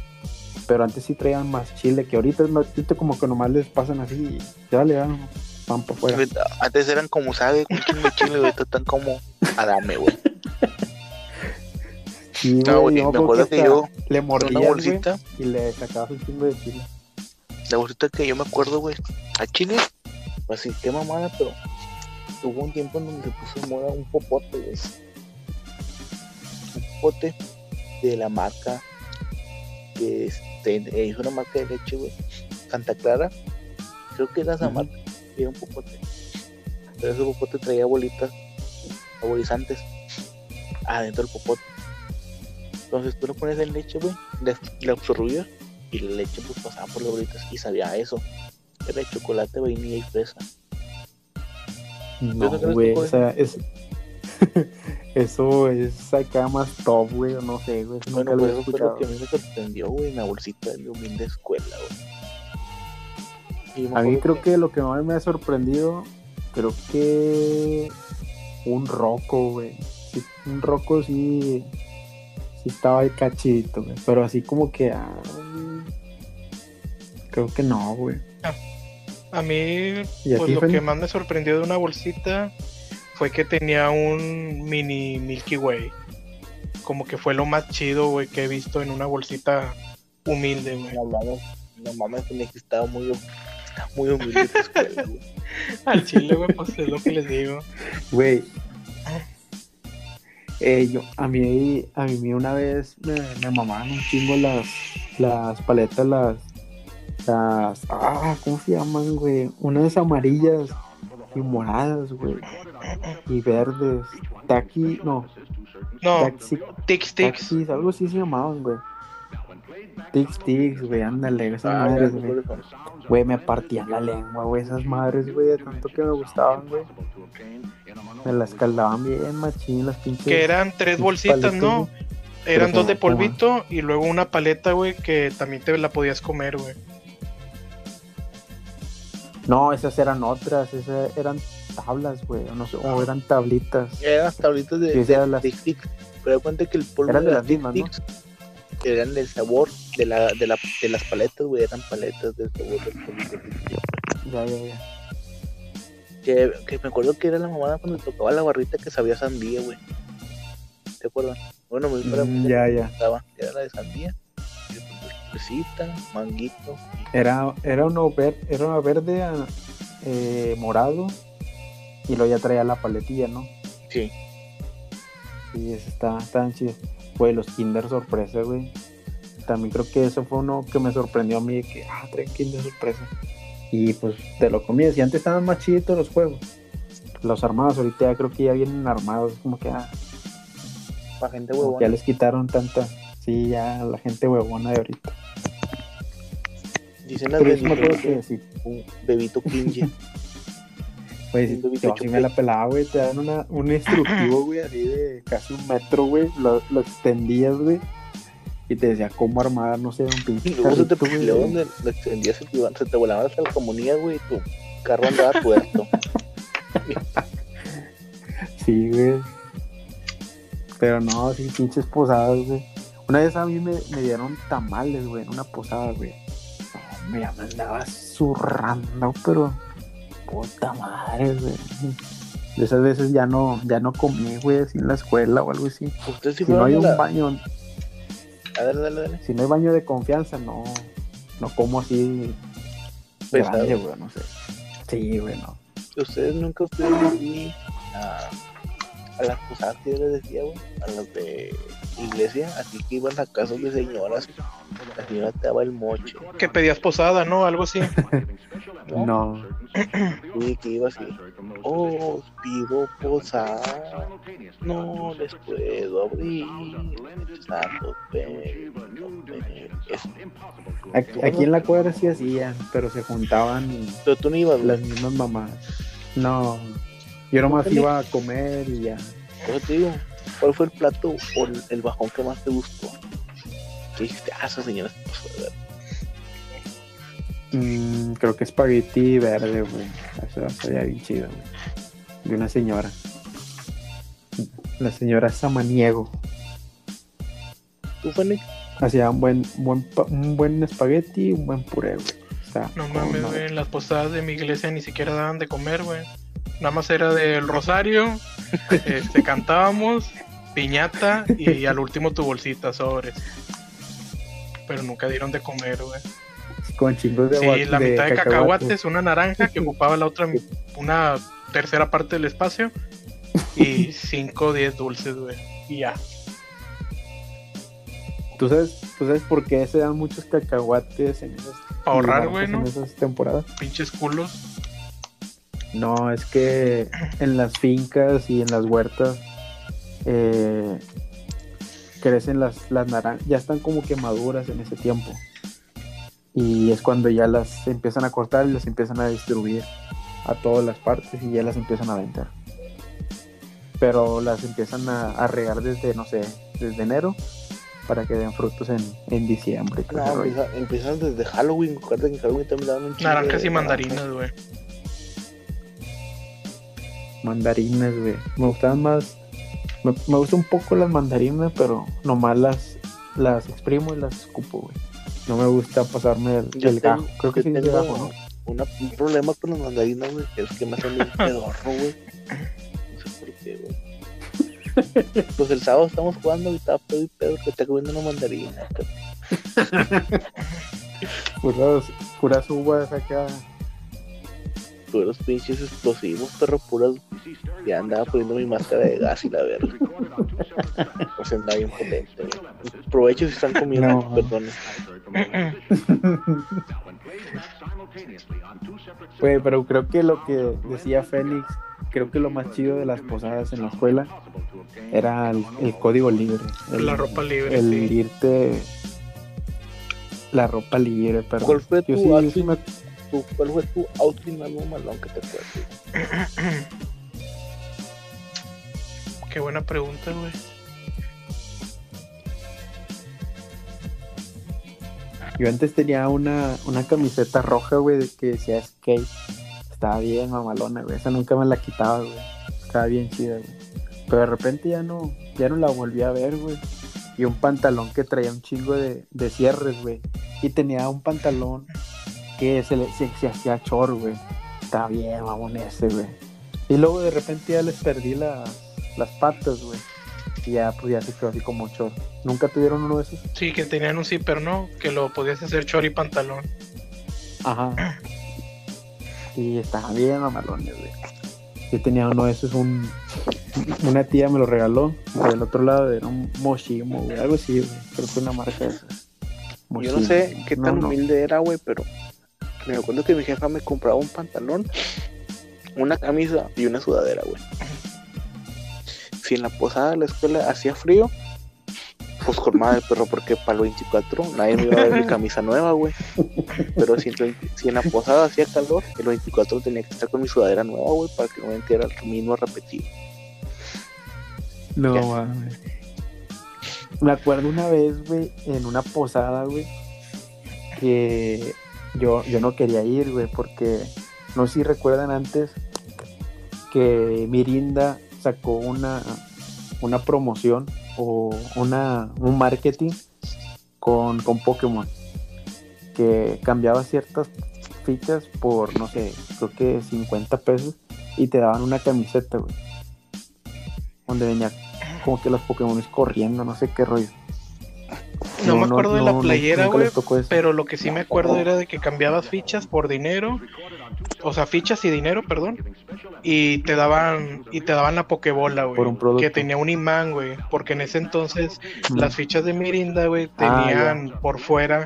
Pero antes sí traían más chile, que ahorita, no- ahorita como que nomás les pasan así y ya le dan pan para afuera. Antes eran como sabe, con chingo de chile, ahorita están como adame, güey. Sí, No, güey, me acuerdo que yo, le Una mordías, güey, bolsita, y le sacabas un chingo de chile. la bolsita que yo me acuerdo, güey. A chile, así, qué mamada, pero hubo un tiempo en donde se puso moda un popote, güey. Un popote de la marca que este, es una marca de leche, güey. Santa Clara. Creo que era esa marca. Era un popote. Pero ese popote traía bolitas saborizantes adentro del popote. Entonces tú lo pones en leche, güey, le, absorbías y la leche pues pasaba por las bolitas y sabía a eso. Era de chocolate, vainilla y fresa. No, güey, o sea, es... eso es acá más top, güey, o no sé, güey. Nunca Bueno, lo pues he eso fue lo escuchado. que a mí me sorprendió, güey, en la bolsita de mi humilde escuela, güey. A mí creo que lo que más me ha sorprendido, creo que un roco, güey. Sí, un roco sí, sí estaba ahí cachito, güey. Pero así como que, ah, creo que no, güey. A mí, ¿Y a pues lo que más me sorprendió de una bolsita fue que tenía un mini Milky Way. Como que fue lo más chido, güey, que he visto en una bolsita humilde, güey. No mames, no mames, tenía que estaba muy, estaba muy humilde tu escuela, güey. Al chile, güey, pues es lo que les digo. Güey. Eh, yo, a mí, a mí una vez me, me mamaban un chingo las, las paletas, las, las, ah, ¿cómo se llaman, güey? Unas amarillas y moradas, güey. Y verdes. Taqui, no, No, taxi, Tix Tix. taxis, algo así se llamaban, güey. Tix Tix, güey, ándale, esas Ah, madres, güey. Güey, me partían la lengua, güey, esas madres, güey, de tanto que me gustaban, güey. Me las caldaban bien, machín, las pinches. Que eran tres bolsitas, paletas, ¿no? Eran dos de polvito y luego una paleta, güey, que también te la podías comer, güey. No, esas eran otras, esas eran tablas, güey, o no sé, o eran tablitas. Eran las tablitas de, Sí, de, eran las- Tic. Pero cuenta que el polvo Eran de de las mismas, ¿no? Eran del sabor de, la, de, la, de las paletas, güey. Eran paletas del sabor del Tic. Ya, ya, ya. Que, que me acuerdo que era la mamada cuando tocaba la barrita que sabía sandía, güey. ¿Te acuerdas? Bueno, me Mm, ya, ya. gustaba. Era la de sandía. Fresita, manguito. Era, era uno ver, era una verde ah, eh, morado y luego ya traía la paletilla, ¿no? Sí. Sí, está, estaban chidos. Güey, los Kinder sorpresa, güey. También creo que eso fue uno que me sorprendió a mí, que, ah, traen Kinder sorpresa. Y pues te lo comías. Y antes estaban más chiditos los juegos. Los armados, ahorita ya creo que ya vienen armados. Como que, ah, Para gente huevona. ya les quitaron tanta. Sí, ya la gente huevona de ahorita. Dicen las Pero yo sí me acuerdo bendiciones que sí, un bebito si bebito yo me la pelaba, güey. Te dan una, un instructivo, güey, así de casi un metro, güey. Lo, lo extendías, güey. Y te decía cómo armar, no sé, un pinche Y luego se te güey. luego lo extendías, se te, iban- se te volaban hasta la comunidad, güey. Y tu carro andaba tuerto. Sí, güey. Pero no, sí, pinches posadas, güey. Una vez a mí me, me dieron tamales, güey, en una posada, güey. Me andaba zurrando, pero puta madre, güey. De esas veces ya no, ya no comí, güey, así en la escuela o algo así. Ustedes sí Si no hay un baño, A ver, dale, dale. si no hay baño de confianza, no, no como así Pesado. grande, güey, no sé. Sí, güey, no. Ustedes nunca aquí a, a las posadas que yo les decía, güey. A las de iglesia. Así que iban a casas de señoras. La señora te daba el moche. Que pedías posada, ¿no? Algo así. ¿no? No. Y que iba así. Oh, pido posada. No les puedo abrir. Santo. Aquí, aquí en la cuadra sí hacían, pero se juntaban Pero tú no ibas, las mismas mamás. No, yo nomás iba a comer y ya. Yo te digo, ¿cuál fue el plato o el, el bajón que más te gustó? Que dijiste, ah, esa señora se pasó de ver. Mm, creo que espagueti verde, güey. Eso sería bien chido, güey. De una señora. La señora Samaniego. ¿Tú, Fénix? hacía un buen, un buen espagueti y un buen puré, güey. O sea, No con mames. En las posadas de mi iglesia ni siquiera daban de comer, güey. Nada más era del rosario, este, cantábamos, piñata y al último tu bolsita, sobres. Pero nunca dieron de comer, güey. Con chingos de Sí, la mitad de cacahuates. cacahuates, una naranja que ocupaba la otra, una tercera parte del espacio y 5 o 10 dulces, güey. Y ya. ¿Tú sabes, ¿Tú sabes por qué se dan muchos cacahuates en esas, ahorrar, güey, en esas temporadas? Pinches culos. No, es que en las fincas y en las huertas eh, crecen las, las naranjas, ya están como que maduras en ese tiempo. Y es cuando ya las empiezan a cortar y las empiezan a distribuir a todas las partes y ya las empiezan a vender. Pero las empiezan a, a regar desde, no sé, desde enero para que den frutos en, en diciembre. empieza- empiezan desde Halloween. Que en Halloween también un Naranjas de y mandarinas, güey. mandarinas, güey. Me gustaban más. Me, me gustan un poco las mandarinas, pero nomás las, las exprimo y las escupo, güey. No me gusta pasarme el, el tengo- gajo. Creo que sí tengo gajo, ¿no? una- un problema con las mandarinas, güey. Es que me hacen un pedorro, güey. No sé por qué, güey. Pues el sábado estamos jugando y estaba pedo y pedo que está comiendo una mandarina. Puras, puras uvas acá. Puros pinches explosivos, perro, puras. Ya andaba poniendo mi máscara de gas y la verga. O sea, andaba bien potente. Provecho si están comiendo, No. perdón. Güey, pero creo que lo que decía Félix, creo que lo más chido de las posadas en la escuela era el, el código libre. El, La ropa libre, El sí. irte. La ropa libre, pero. ¿Cuál fue yo tu sí- yo sí me- ¿Tu- ¿Cuál fue tu outfit más mamalón que te acuerdas? Qué buena pregunta, güey. Yo antes tenía una, una camiseta roja, güey, de que decía skate. Estaba bien mamalona, güey. Esa nunca me la quitaba, güey. Estaba bien chida, güey. Pero de repente ya no, ya no la volví a ver, güey. Y un pantalón que traía un chingo de, de cierres, güey. Y tenía un pantalón que se, le, se, se hacía chor, güey. Estaba bien mamón ese, güey. Y luego de repente ya les perdí las, las patas, güey. Y ya, pues ya se quedó así como chor. ¿Nunca tuvieron uno de esos? Sí, que tenían un zipper, ¿no? Que lo podías hacer chor y pantalón. Ajá. Y estaba bien mamalones, güey. Yo tenía uno de esos, un, una tía me lo regaló. Del otro lado era un Moshimo, güey. Algo así, güey. Creo que una marca de esas. Yo no sé qué No, tan no. humilde era, güey, pero me acuerdo que mi jefa me compraba un pantalón, una camisa y una sudadera, güey. Si en la posada de la escuela hacía frío, pues con madre, perro, porque para el 24 nadie me iba a ver mi camisa nueva, güey. Pero si, en- si en la posada hacía calor, el 24 tenía que estar con mi sudadera nueva, güey, para que no me entere el mismo repetido. No, mames. Me acuerdo una vez, güey, en una posada, güey, que yo, yo no quería ir, güey, porque no sé si recuerdan antes que Mirinda sacó una, una promoción o una, un marketing con, con Pokémon que cambiaba ciertas fichas por, no sé, creo que 50 pesos y te daban una camiseta, güey, donde venía como que los Pokémon corriendo, no sé qué rollo. No, me acuerdo de la playera, güey. Pero lo que sí me acuerdo era de que cambiabas fichas por dinero. O sea, fichas y dinero, perdón. Y te daban y te daban la pokebola, güey. Que tenía un imán, güey. Porque en ese entonces Mm. las fichas de Mirinda, güey, Ah, tenían por fuera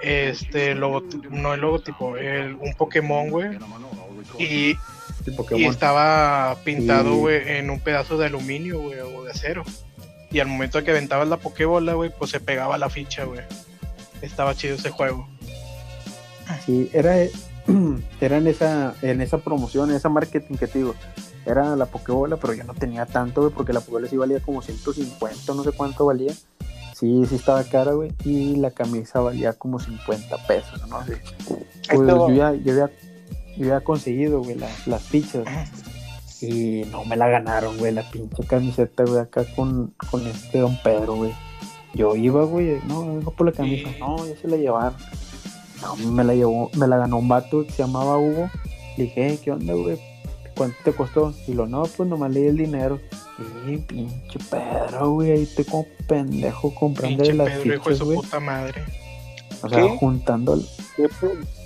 este logotipo, no el logotipo, el, un Pokémon, güey. Y, y estaba pintado, güey, en un pedazo de aluminio, güey, o de acero. Y al momento de que aventabas la Pokébola, güey, pues se pegaba la ficha, güey. Estaba chido ese juego. Sí, era, era en esa, en esa promoción, en esa marketing que te digo. Era la Pokébola, pero yo no tenía tanto, güey, porque la Pokébola sí valía como 150, no sé cuánto valía. Sí, sí estaba cara, güey. Y la camisa valía como 50 pesos, no. Ahí Pues yo ya, yo ya, yo ya conseguido, güey, las, las fichas. Y no me la ganaron, güey, la pinche camiseta, güey, acá con, con este Don Pedro, güey. Yo iba, güey, no, vengo por la camisa. Sí. No, ya se la llevaron. No, me la llevó, me la ganó un vato que se llamaba Hugo. Le dije, "Hey, ¿qué onda, güey? ¿Cuánto te costó? Y lo, no, pues nomás le di el dinero. Y pinche Pedro, güey, ahí estoy como pendejo comprando Pinche las Pedro, hijo de fichas, su güey. puta madre. O sea, ¿Qué? juntando el, ¿Qué,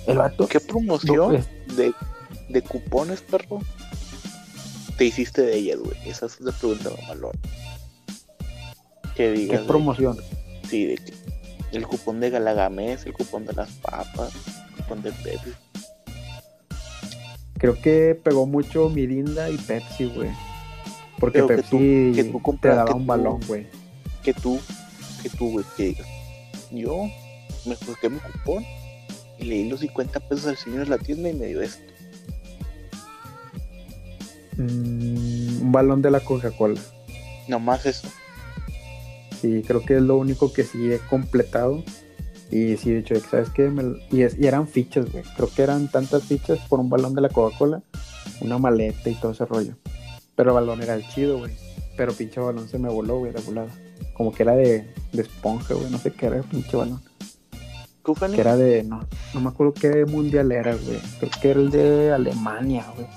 el vato. qué promoción de, de cupones, perro? Te hiciste de ellas, güey. Esa es la pregunta mamalón. Que ¿Qué digas. de- promoción? sí, de que el cupón de Galagamés, el cupón de las papas, el cupón de Pepsi. Creo que pegó mucho Mirinda y Pepsi, güey. Porque Pero que Pepsi tú- que tú te compras- daba que un tú- balón, güey. Que tú, que tú, güey, que digas. Yo me busqué mi cupón y le di los 50 pesos al señor de la tienda y me dio esto. Mm, un balón de la Coca-Cola. Nomás eso. Sí, creo que es lo único que sí he completado. Y sí, de hecho, ¿sabes qué? Me y, es- y eran fichas, güey. Creo que eran tantas fichas por un balón de la Coca-Cola, una maleta y todo ese rollo. Pero el balón era el chido, güey. Pero pinche balón se me voló, güey, de volada. Como que era de, de esponja, güey. No sé qué era el pinche balón. ¿Tú, Fanny? Que era de. No, no me acuerdo qué mundial era, güey. Creo que era el de Alemania, güey.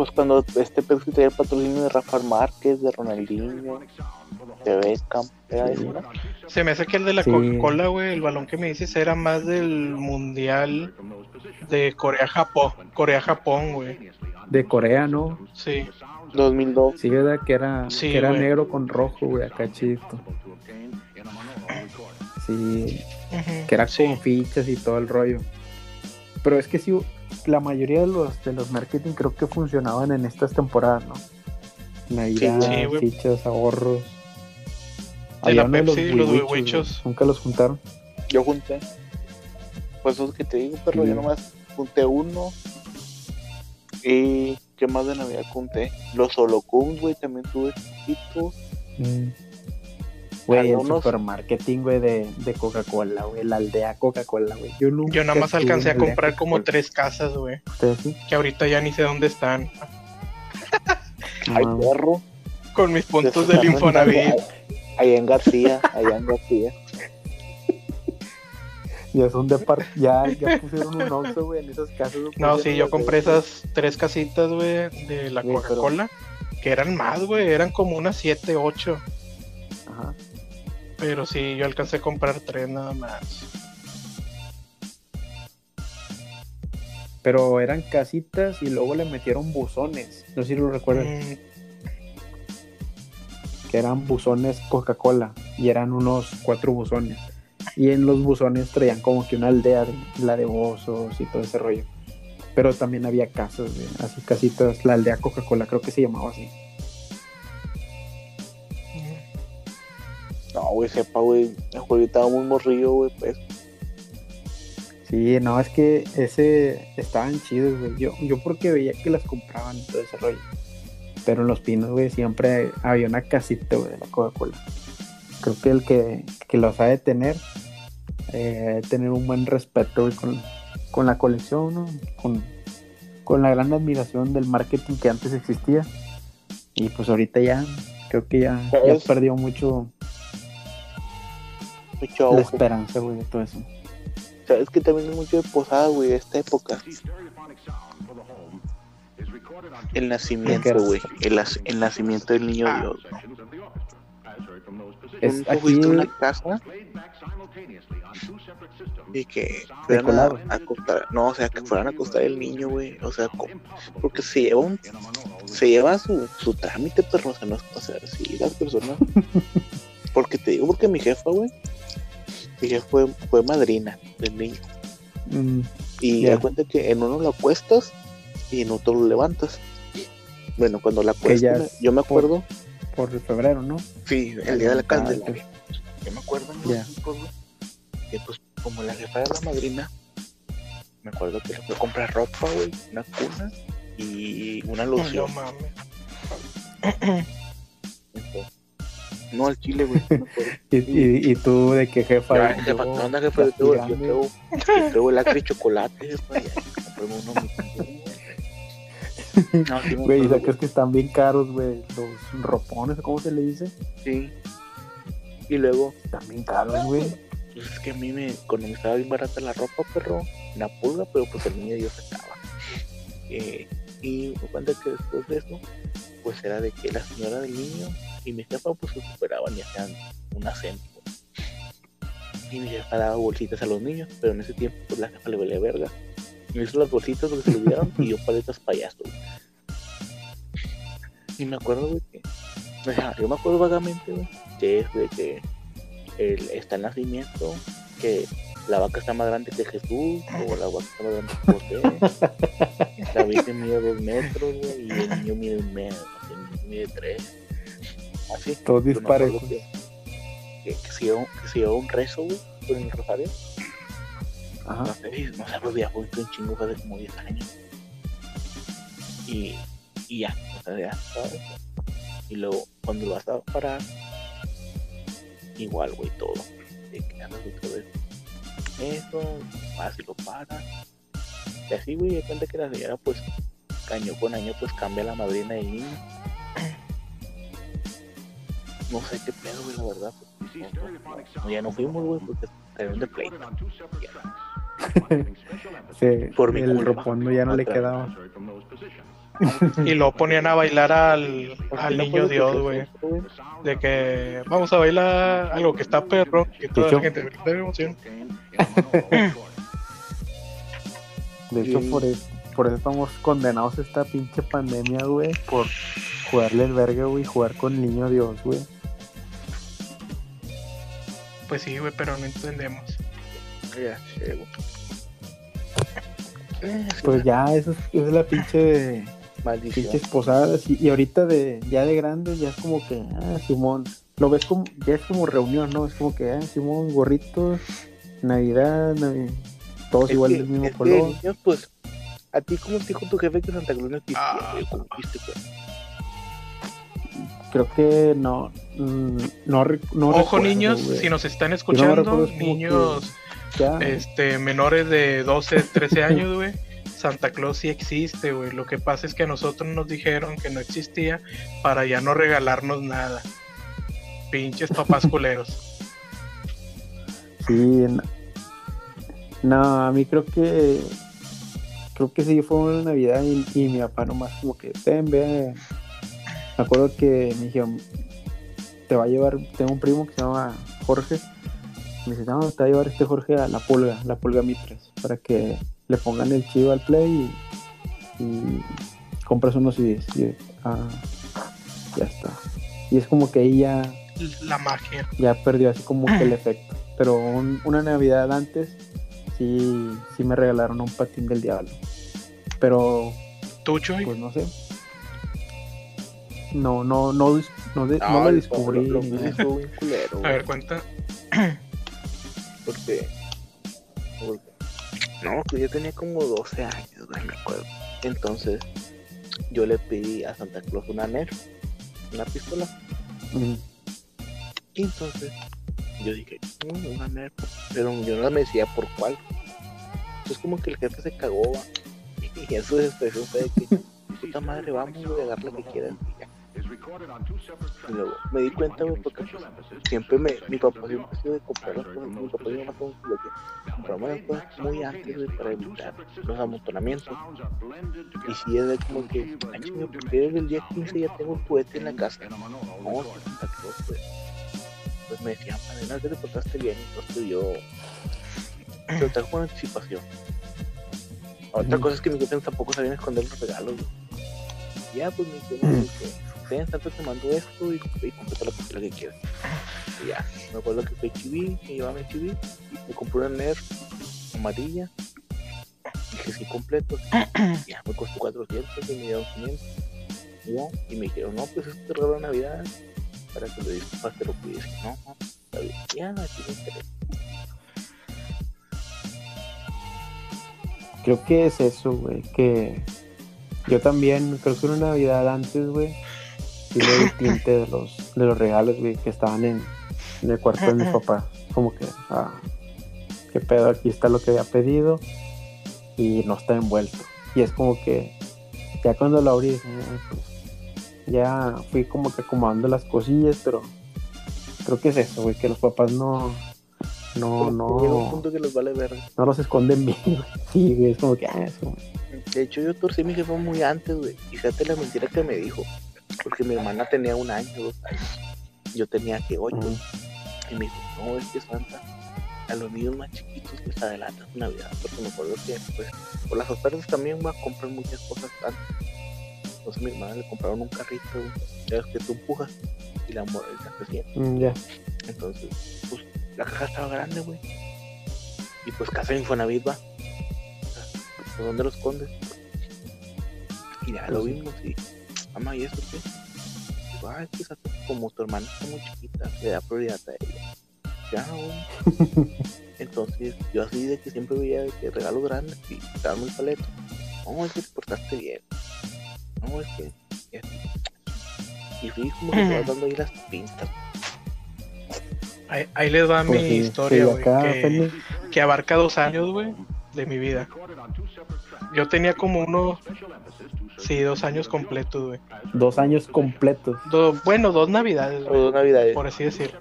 Pues cuando este Pepsi traía el patrocinio de Rafa Márquez, de Ronaldinho, de Beckham, era eso, ¿no? Se me hace que el de la Sí. Coca-Cola, güey, el balón que me dices era más del mundial de Corea-Japón. Corea-Japón, güey. De Corea, ¿no? Sí. 2002. Sí, ¿verdad? Que era, Sí, que era güey. negro con rojo, güey, acá chito. Sí, que era sí. con fichas y todo el rollo. Pero es que sí, la mayoría de los, de los marketing creo que funcionaban en estas temporadas, ¿no? Navidad, Sí, fichas, ahorros. De Había la de Pepsi, los. Nunca los juntaron. Yo junté. Pues eso es que te digo, perro. Sí. Yo nomás junté uno. Y ¿qué más de Navidad junté? Los Holocuns, güey, también tuve poquito. Mm. Güey, el supermarketing, güey, de, de Coca-Cola, güey, la aldea Coca-Cola, güey. Yo nunca Yo nada más alcancé a comprar como tres casas, güey. ¿Ustedes sí? Que ahorita ya ni sé dónde están. Ay, perro. Con mis puntos del Infonavit. Allá en García, allá en García. Ya son de par... ya, ya pusieron un Oxxo, güey, en esas casas. No, pusieron sí, yo compré de- esas tres casitas, güey, de la pero- Coca-Cola. Que eran más, güey. Eran como unas siete, ocho. Ajá. Pero sí, yo alcancé a comprar tres nada más. Pero eran casitas y luego le metieron buzones. No sé si lo recuerdan. Mm, Que eran buzones Coca-Cola. Y eran unos cuatro buzones. Y en los buzones traían como que una aldea, de, la de osos y todo ese rollo. Pero también había casas, güey, así casitas. La aldea Coca-Cola, creo que se llamaba así. No, güey, sepa, güey. El juego estaba muy morrillo, güey, pues. Sí, no, es que ese estaban chidos, güey. Yo, yo porque veía que las compraban y todo ese rollo. Pero en los pinos, güey, siempre había una casita, güey, de la Coca-Cola. Creo que el que, que los ha de tener, eh, tener un buen respeto, güey, con, con la colección, ¿no? Con, con la gran admiración del marketing que antes existía. Y pues ahorita ya, creo que ya, ya perdió mucho Mucho la esperanza, güey, de todo eso. Sabes que también es mucho de posada, güey, de esta época. El ¿Qué nacimiento, güey. El, el nacimiento del niño Ah. Dios. Es aquí, fuiste a una casa y que fueran a, a acostar, no, o sea, que fueran a acostar el niño, güey, o sea, co- porque se lleva un, se lleva su, su trámite, perro, o sea, no, o sea, sí, las personas, porque te digo, porque mi jefa, güey, jefa fue, fue madrina del niño, mm, y Ya. da cuenta que en uno lo acuestas y en otro lo levantas. Bueno, cuando la acuestas, es yo me acuerdo, por febrero, ¿no? sí, el día de la Ah, candelaria. Yo me acuerdo en los Ya. tiempos, güey, que pues como la jefa era la madrina, me acuerdo que le fue a comprar ropa, güey, una cuna y una No loción. mames. Entonces, No al chile, güey. no. Y, y, y tú de qué jefa. Ya, Yo- jefa, ¿qué onda, jefa? Yo traigo, yo grande. traigo, yo traigo el acre y chocolate, jefa. Ya, compré uno No, sí Güey, acuerdo, sacas que están bien caros, güey. Los ropones, ¿cómo se le dice? Sí. Y luego, También caros, güey. pues es que a mí me, estaba bien barata la ropa, perro, la pulga, pero pues el niño Dios acaba. Eh, y me cuenta que después de eso, pues era de que la señora del niño y mi jefa pues se superaban y hacían una pues. Y mi jefa daba bolsitas a los niños, pero en ese tiempo pues la jefa le valía verga. Me hizo las bolsitas porque se olvidaron y yo paletas payaso. Y me acuerdo, güey, que. o sea, yo me acuerdo vagamente, que es de que el, está el nacimiento, que la vaca está más grande que Jesús, o la vaca está más grande que José. la Virgen mide dos metros, y el niño mide un metro, el niño mide tres. Así. Acuerdo disparejos. Que, que, que se llevó, que se llevó un rezo, güey, con el rosario. Ajá. sé, no sé, días fue un chingo, hace como 10 años. Y, y ya, o sea, ya, ¿sabes? Y luego, cuando lo vas a parar, igual, güey, todo. De que andas otra vez. Eso, vas y lo paras. Y así, güey, de cuenta que la señora, pues, año con año, pues cambia la madrina del niño. No sé qué pedo, güey, la verdad. pues, no, ya no fuimos, güey, porque salieron de pleito. Sí, Por mi el culpa. ropondo ya no le quedaba. Y lo ponían a bailar al, al niño Dios, güey. De que vamos a bailar algo que está perro, que toda la gente de emoción. De hecho, Sí. por eso, por eso estamos condenados a esta pinche pandemia, güey. Por jugarle el verga, güey. Jugar con el niño Dios, güey. Pues sí, güey, pero no entendemos. Ya güey. Pues ya, eso es, esa es la pinche. maldición. pinches posadas. Y, y ahorita, de ya de grandes, ya es como que, ah, Simón. Lo ves como, ya es como reunión, ¿no? Es como que, ah, Simón, gorritos, Navidad, Navi- todos Es igual que- del mismo color. niños, pues, a ti como te dijo tu jefe que Santa Claus no existía, Ah. ¿cómo pues? Creo que no. mm, no, Ojo recuerdo, niños, si nos están escuchando, niños este, menores de 12, 13 años, güey. Santa Claus sí existe, güey. Lo que pasa es que a nosotros nos dijeron que no existía para ya no regalarnos nada. Pinches papás culeros. Sí, no, no, a mí creo que creo que sí fue una Navidad y, y mi papá nomás como que ten, ve. Me acuerdo que me dijeron, te va a llevar, tengo un primo que se llama Jorge, me dice, no, te va a llevar este Jorge a la pulga, la pulga Mitres, para que le pongan el chivo al play y, y compras unos CDs. Y, ah, ya está. Y es como que ahí ya La magia. ya perdió así como que el efecto. Pero un- una Navidad antes sí, sí me regalaron un patín del diablo. Pero ¿Tú, Chuy? pues no sé. No, no, no, no, de- no lo descubrí. Lo, lo bien culero, A ver, cuenta. porque, porque- No, que yo tenía como 12 años, güey, me acuerdo. Entonces, yo le pedí a Santa Claus una Nerf, una pistola. Mm, Y entonces yo dije, "Mm, una Nerf, pero yo no me decía por cuál. Entonces como que el jefe se cagó va. y en su expresión fue de que, puta madre, vamos güey, a dar lo que. Y, ya. Y luego me di cuenta, güey, porque pues, siempre me, mi papá siempre ha sido de comprar las cosas, mi papá y mi mamá son compramos las cosas muy antes, güey, para evitar los amontonamientos. Y si es de como que, ay, chinga, ¿por qué desde el día 15 ya tengo un juguete en la casa? No, pues pues me decían, Padena, que te portaste bien, entonces yo lo trajo con anticipación. Otra cosa es que mis jefes tampoco sabían esconder los regalos. güey. Ya, pues me dijeron, que ten, tanto te mando esto y, y completa la que quieras. Y ya, me acuerdo que fue Chibi, me llevaba a Chibi, me compré una Nerf amarilla, dije sí completo, ya me costó 400 y me dieron 500. Y ya, y me dijeron, no, pues este regalo de Navidad para que lo disfrutes, te lo pides. No, no, está bien. Ya, aquí me interesa. Creo que es eso, güey. Que yo también, creo que una Navidad antes, güey. Sí le di tinte de los, de los regalos, güey, que estaban en, en el cuarto de mis papás. Como que, ah, qué pedo, aquí está lo que había pedido y no está envuelto. Y es como que, ya cuando lo abrí, "Ah, pues, ya fui como que acomodando las cosillas, pero Creo que es eso, güey, que los papás no. No, que Llega un no. punto que les vale verga. No los esconden bien, güey. Sí, güey, es como que, ah, eso. De hecho, yo torcí mi jefa muy antes, güey. Y fíjate la mentira que me dijo. Porque mi hermana tenía un año, dos años. Yo tenía que ocho. Y me dijo, no, es que Santa, a los niños más chiquitos les adelanta su Navidad. Porque me acuerdo que, pues, por las ofertas también va a comprar muchas cosas antes. Entonces mi hermana le compraron un carrito, güey. Ya ves que tú empujas y la está creciendo. Mm, ya. Entonces, pues, la caja estaba grande, güey. Y pues casa de Infonavit va. ¿Por dónde lo escondes? Y ya lo Pues sí. vimos y, mamá, ¿y eso qué? Digo, ah, es que esa- como tu hermana está muy chiquita, le da prioridad a ella. Ya, güey. Entonces, yo así de que siempre veía que regalos grandes y estaban muy paletos. No, es que te portaste bien. No, es que. y así. Y fui como que te vas dando ahí las pintas. Ahí, ahí les va Pues mi sí, historia, güey, que, que abarca dos años, güey, de mi vida. Yo tenía como unos, sí, dos años completos, güey. dos años completos. Do- bueno, dos navidades, O güey, dos navidades. por así decir.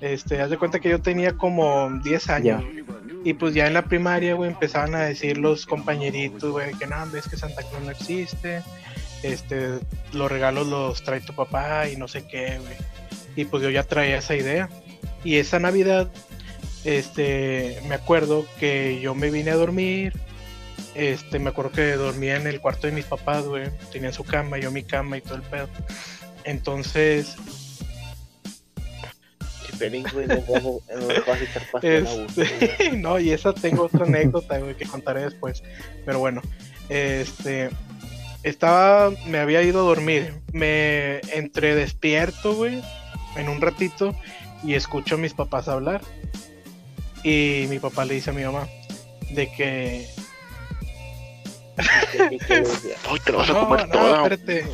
Este, haz de cuenta que yo tenía como 10 años. Y pues ya en la primaria, güey, empezaban a decir los compañeritos, güey, que no, ves que Santa Claus no existe. Este, los regalos los trae tu papá y no sé qué, güey. Y pues yo ya traía esa idea. Y esa Navidad, este, me acuerdo que yo me vine a dormir. Este, me acuerdo que dormía en el cuarto de mis papás, güey. Tenían su cama, yo mi cama y todo el pedo. Entonces. Este, no, y esa tengo otra anécdota, güey, que contaré después. Pero bueno, este, estaba, me había ido a dormir, me entre despierto, güey, en un ratito y escucho a mis papás hablar. Y mi papá le dice a mi mamá de que "Ay, te lo vas a no, comer no, toda". espérate.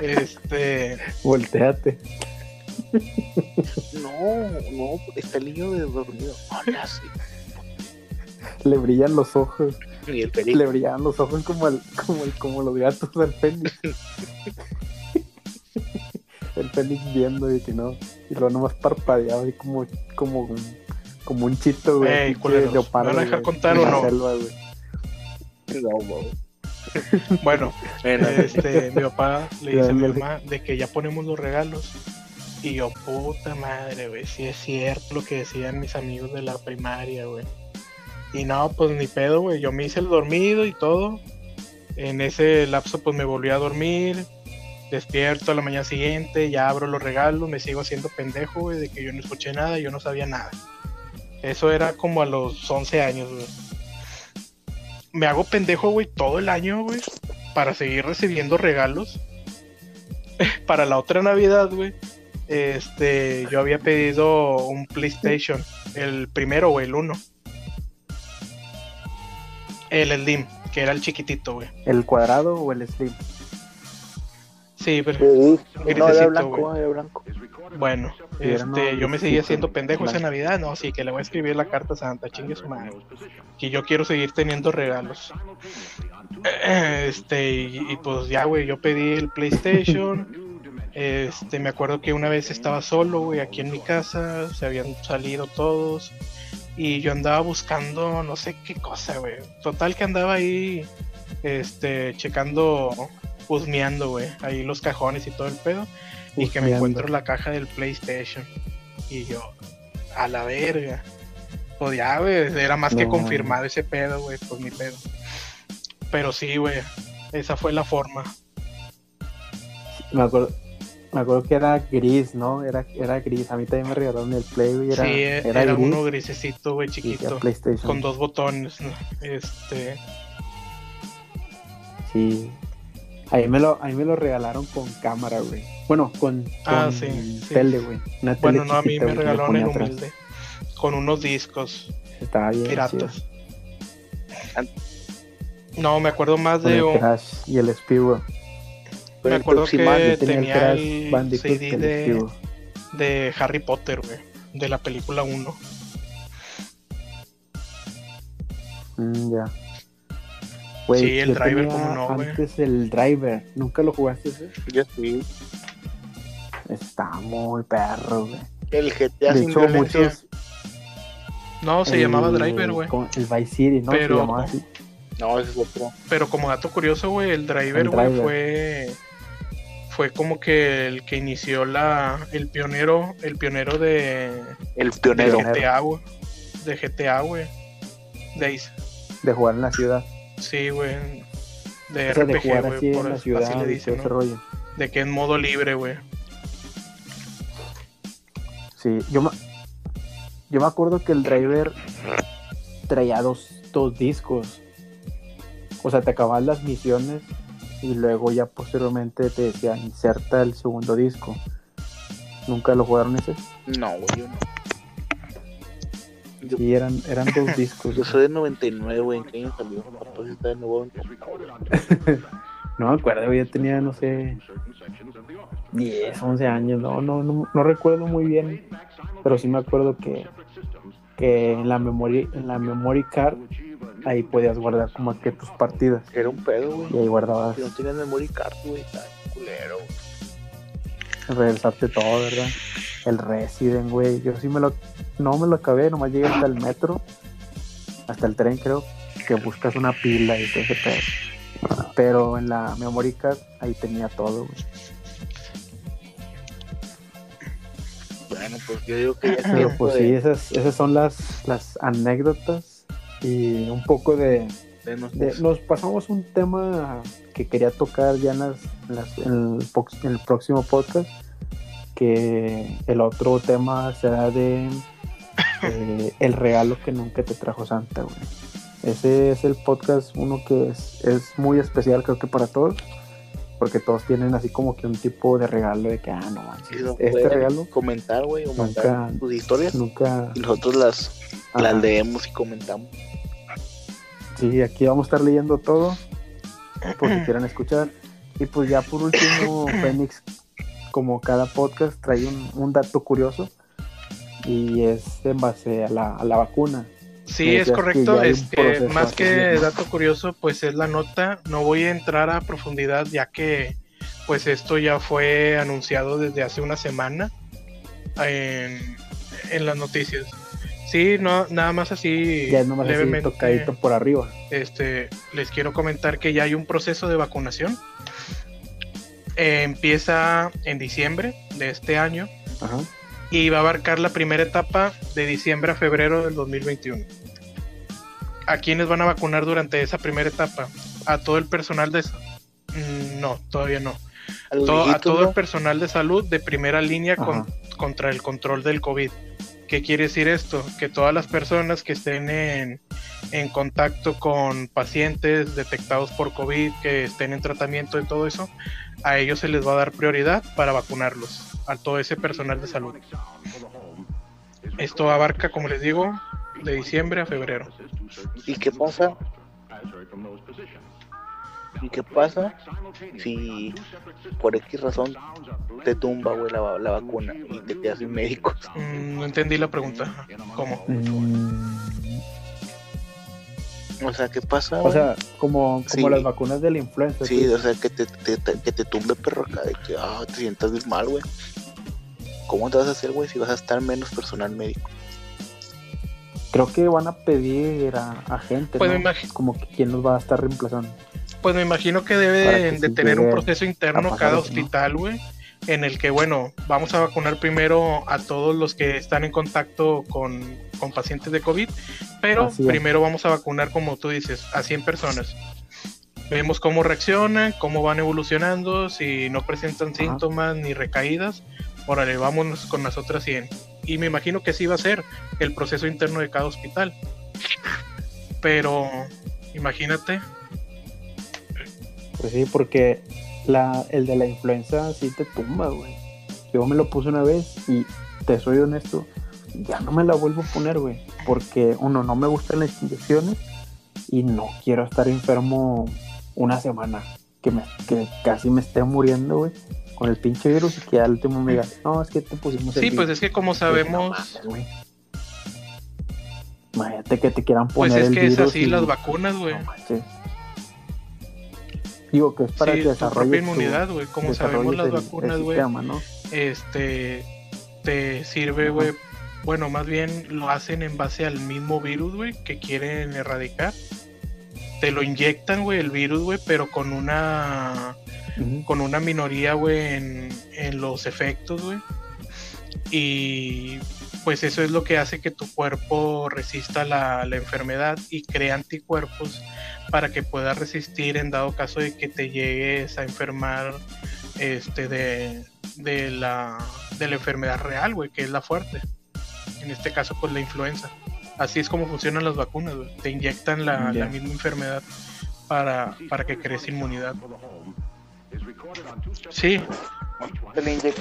Este, Volteate. No, no, está el niño de dormido. Hola, sí. Le brillan los ojos. Y el Félix, Le brillaban los ojos como, el, como, el, como los gatos del Fénix. el Fénix viendo y que no. Y luego nomás parpadeaba y como, como, un- como un chito, güey. Ey, pinche culeros, leopardo, ¿me van a dejar güey, contar o no? selva, güey. no, no. bueno, este, mi papá le dice a mi mamá de que ya ponemos los regalos. Y yo, puta madre, güey, si es cierto lo que decían mis amigos de la primaria, güey. Y no, pues ni pedo, güey, yo me hice el dormido y todo. En ese lapso, pues me volví a dormir. Despierto a la mañana siguiente, ya abro los regalos, me sigo haciendo pendejo, güey, de que yo no escuché nada, yo no sabía nada. Eso era como a los 11 años, güey. Me hago pendejo, güey, todo el año, güey, para seguir recibiendo regalos. para la otra Navidad, güey, este, yo había pedido un PlayStation, el primero o el uno. El Slim, que era el chiquitito, güey. ¿El cuadrado o el slim? Sí, pero Sí, no, era blanco, güey. era blanco. bueno, este, yo me seguía haciendo pendejo esa. Navidad, no, sí, que le voy a escribir la carta a Santa, chingue su madre. Que yo quiero seguir teniendo regalos. Este, y, y pues ya, güey, yo pedí el PlayStation. Este, me acuerdo que una vez estaba solo, güey, aquí en mi casa, se habían salido todos. Y yo andaba buscando no sé qué cosa, güey. Total que andaba ahí, este, checando, husmeando, güey, ahí los cajones y todo el pedo. Y que me encuentro la caja del PlayStation. Y yo, a la verga. Pues ya, güey, era más que confirmado ese pedo, güey, pues mi pedo. Pero sí, güey, esa fue la forma. Me acuerdo, me acuerdo que era gris, ¿no? Era, era gris. A mí también me regalaron el Play, güey. Era, sí, era, era, gris uno grisecito, güey, chiquito. Con dos botones, ¿no? Este, Sí. Ahí me lo, ahí me lo regalaron con cámara, güey. Bueno, con, Ah, con sí, sí. tele, güey. Una tele bueno, no, a mí me regalaron el humilde. Con unos discos Estaba bien. piratas. No, me acuerdo más Con de el un, Crash y el Spiro. Me el acuerdo que tenía el Crash el CD de, de Harry Potter, güey, de la película 1. Mm, ya. Sí, el Driver, ¿cómo no, güey? Antes el driver. ¿Nunca lo jugaste ese? Yo sí. Está muy perro, güey. El GTA De sin hecho, violencia. muchos. No, se el- llamaba Driver, güey. El Vice City, ¿no? Pero- Se llamaba así. No, ese es otro. Pero como dato curioso, güey, el driver, güey, fue fue como que el que inició la el pionero, el pionero de, El de pionero. GTA, güey. De GTA, güey. De ahí, De jugar en la ciudad. Sí, güey. De O sea, de RPG, güey, así por en la así ciudad le. De que en modo libre, güey. Sí, yo me, yo me acuerdo que el driver traía dos, dos discos. O sea, te acababas las misiones y luego ya posteriormente te decía inserta el segundo disco. ¿Nunca lo jugaron ese? No, güey, yo no. Yo, Sí, eran, eran dos discos. yo soy de 99, güey. ¿En qué año salió? Está de nuevo. No me acuerdo, yo tenía, no sé, 10, 11 años, no, no, no, no recuerdo muy bien, pero sí me acuerdo que, que en la memoria, en la memory card, ahí podías guardar como que tus partidas, Era un pedo, güey. y ahí guardabas, Si no tenías memory card, güey, está culero. regresarte todo, ¿verdad? El Resident, güey, yo sí me lo, no me lo acabé, nomás llegué hasta el metro, hasta el tren creo, que buscas una pila y todo ese pedo. Pero en la memory card, ahí tenía todo, güey. Bueno, pues yo digo que ya Pero pues sí, de, esas, esas son las, las anécdotas y un poco de, de Nos pasamos un tema que quería tocar ya en, las, en las- en el, en el próximo podcast, que el otro tema será de eh, el regalo que nunca te trajo Santa, güey. Ese es el podcast, uno que es, es muy especial creo que para todos, porque todos tienen así como que un tipo de regalo de que, ah, no manches, este regalo comentar, güey, o mandar nunca- sus historias. nunca... Y nosotros las, las leemos y comentamos. Sí, aquí vamos a estar leyendo todo por si quieren escuchar. Y pues ya por último, Fénix, como cada podcast, trae un, un dato curioso y es en base a la, a la vacuna. Sí, es correcto. Este, más así, que dato curioso, pues es la nota. No voy a entrar a profundidad ya que pues esto ya fue anunciado desde hace una semana en, en las noticias. Sí, no, nada más así Ya nomás así levemente. tocadito por arriba. este, les quiero comentar que ya hay un proceso de vacunación. Eh, empieza en diciembre de este año Ajá. y va a abarcar la primera etapa de diciembre a febrero del 2021. ¿A quiénes van a vacunar durante esa primera etapa? A todo el personal de... Mm, No, todavía no. A todo el personal de salud de primera línea con- contra el control del COVID. ¿Qué quiere decir esto? Que todas las personas que estén en, en contacto con pacientes detectados por COVID, que estén en tratamiento y todo eso, a ellos se les va a dar prioridad para vacunarlos, a todo ese personal de salud. Esto abarca, como les digo, de diciembre a febrero. ¿Y qué pasa? ¿Y qué pasa si por X razón te tumba, güey, la, la vacuna y te quedas sin médicos? Mm, no entendí la pregunta. ¿Cómo? Mm, O sea, ¿qué pasa? o sea, como, como Sí. las vacunas de la influenza. Sí, ¿sí? o sea, que te, te- te- que te tumbe perro acá, de que ah, te sientas bien mal, güey. ¿Cómo te vas a hacer, güey, si vas a estar menos personal médico? Creo que van a pedir a, a gente, Pues ¿no? me Como que quién los va a estar reemplazando. Pues me imagino que que de sí tener un proceso interno cada hospital, güey, en el que, bueno, vamos a vacunar primero a todos los que están en contacto con, con pacientes de COVID, pero primero vamos a vacunar, como tú dices, a 100 personas. Vemos cómo reaccionan, cómo van evolucionando, si no presentan Ajá. síntomas ni recaídas, órale, vámonos con las otras 100. Y me imagino que así va a ser el proceso interno de cada hospital. Pero imagínate, Pues sí, porque la, el de la influenza sí te tumba, güey. Yo me lo puse una vez y te soy honesto, ya no me la vuelvo a poner, güey. Porque uno, no me gustan las inyecciones y no quiero estar enfermo una semana. Que, me, que casi me esté muriendo, güey. Con el pinche virus y que al último me diga, no, es que te pusimos el sí, pues virus". es que como Pues, no sabemos... mames, güey. Imagínate que te quieran Pues poner es el que es así y- las vacunas, güey. no. Digo que es para sí, que desarrolles tu- inmunidad, güey. Como sabemos las el- vacunas, güey, este te sirve, güey. Bueno, más bien lo hacen en base al mismo virus, güey, que quieren erradicar. Te lo inyectan, güey, el virus, güey, pero con una con una minoría, güey, en, en los efectos, güey. Y pues eso es lo que hace que tu cuerpo resista la, la enfermedad y crea anticuerpos para que puedas resistir en dado caso de que te llegues a enfermar este de, de la de la enfermedad real, güey, que es la fuerte. En este caso, pues la influenza. Así es como funcionan las vacunas, güey. Te inyectan la, Ya. la misma enfermedad para, para que crees inmunidad. Sí,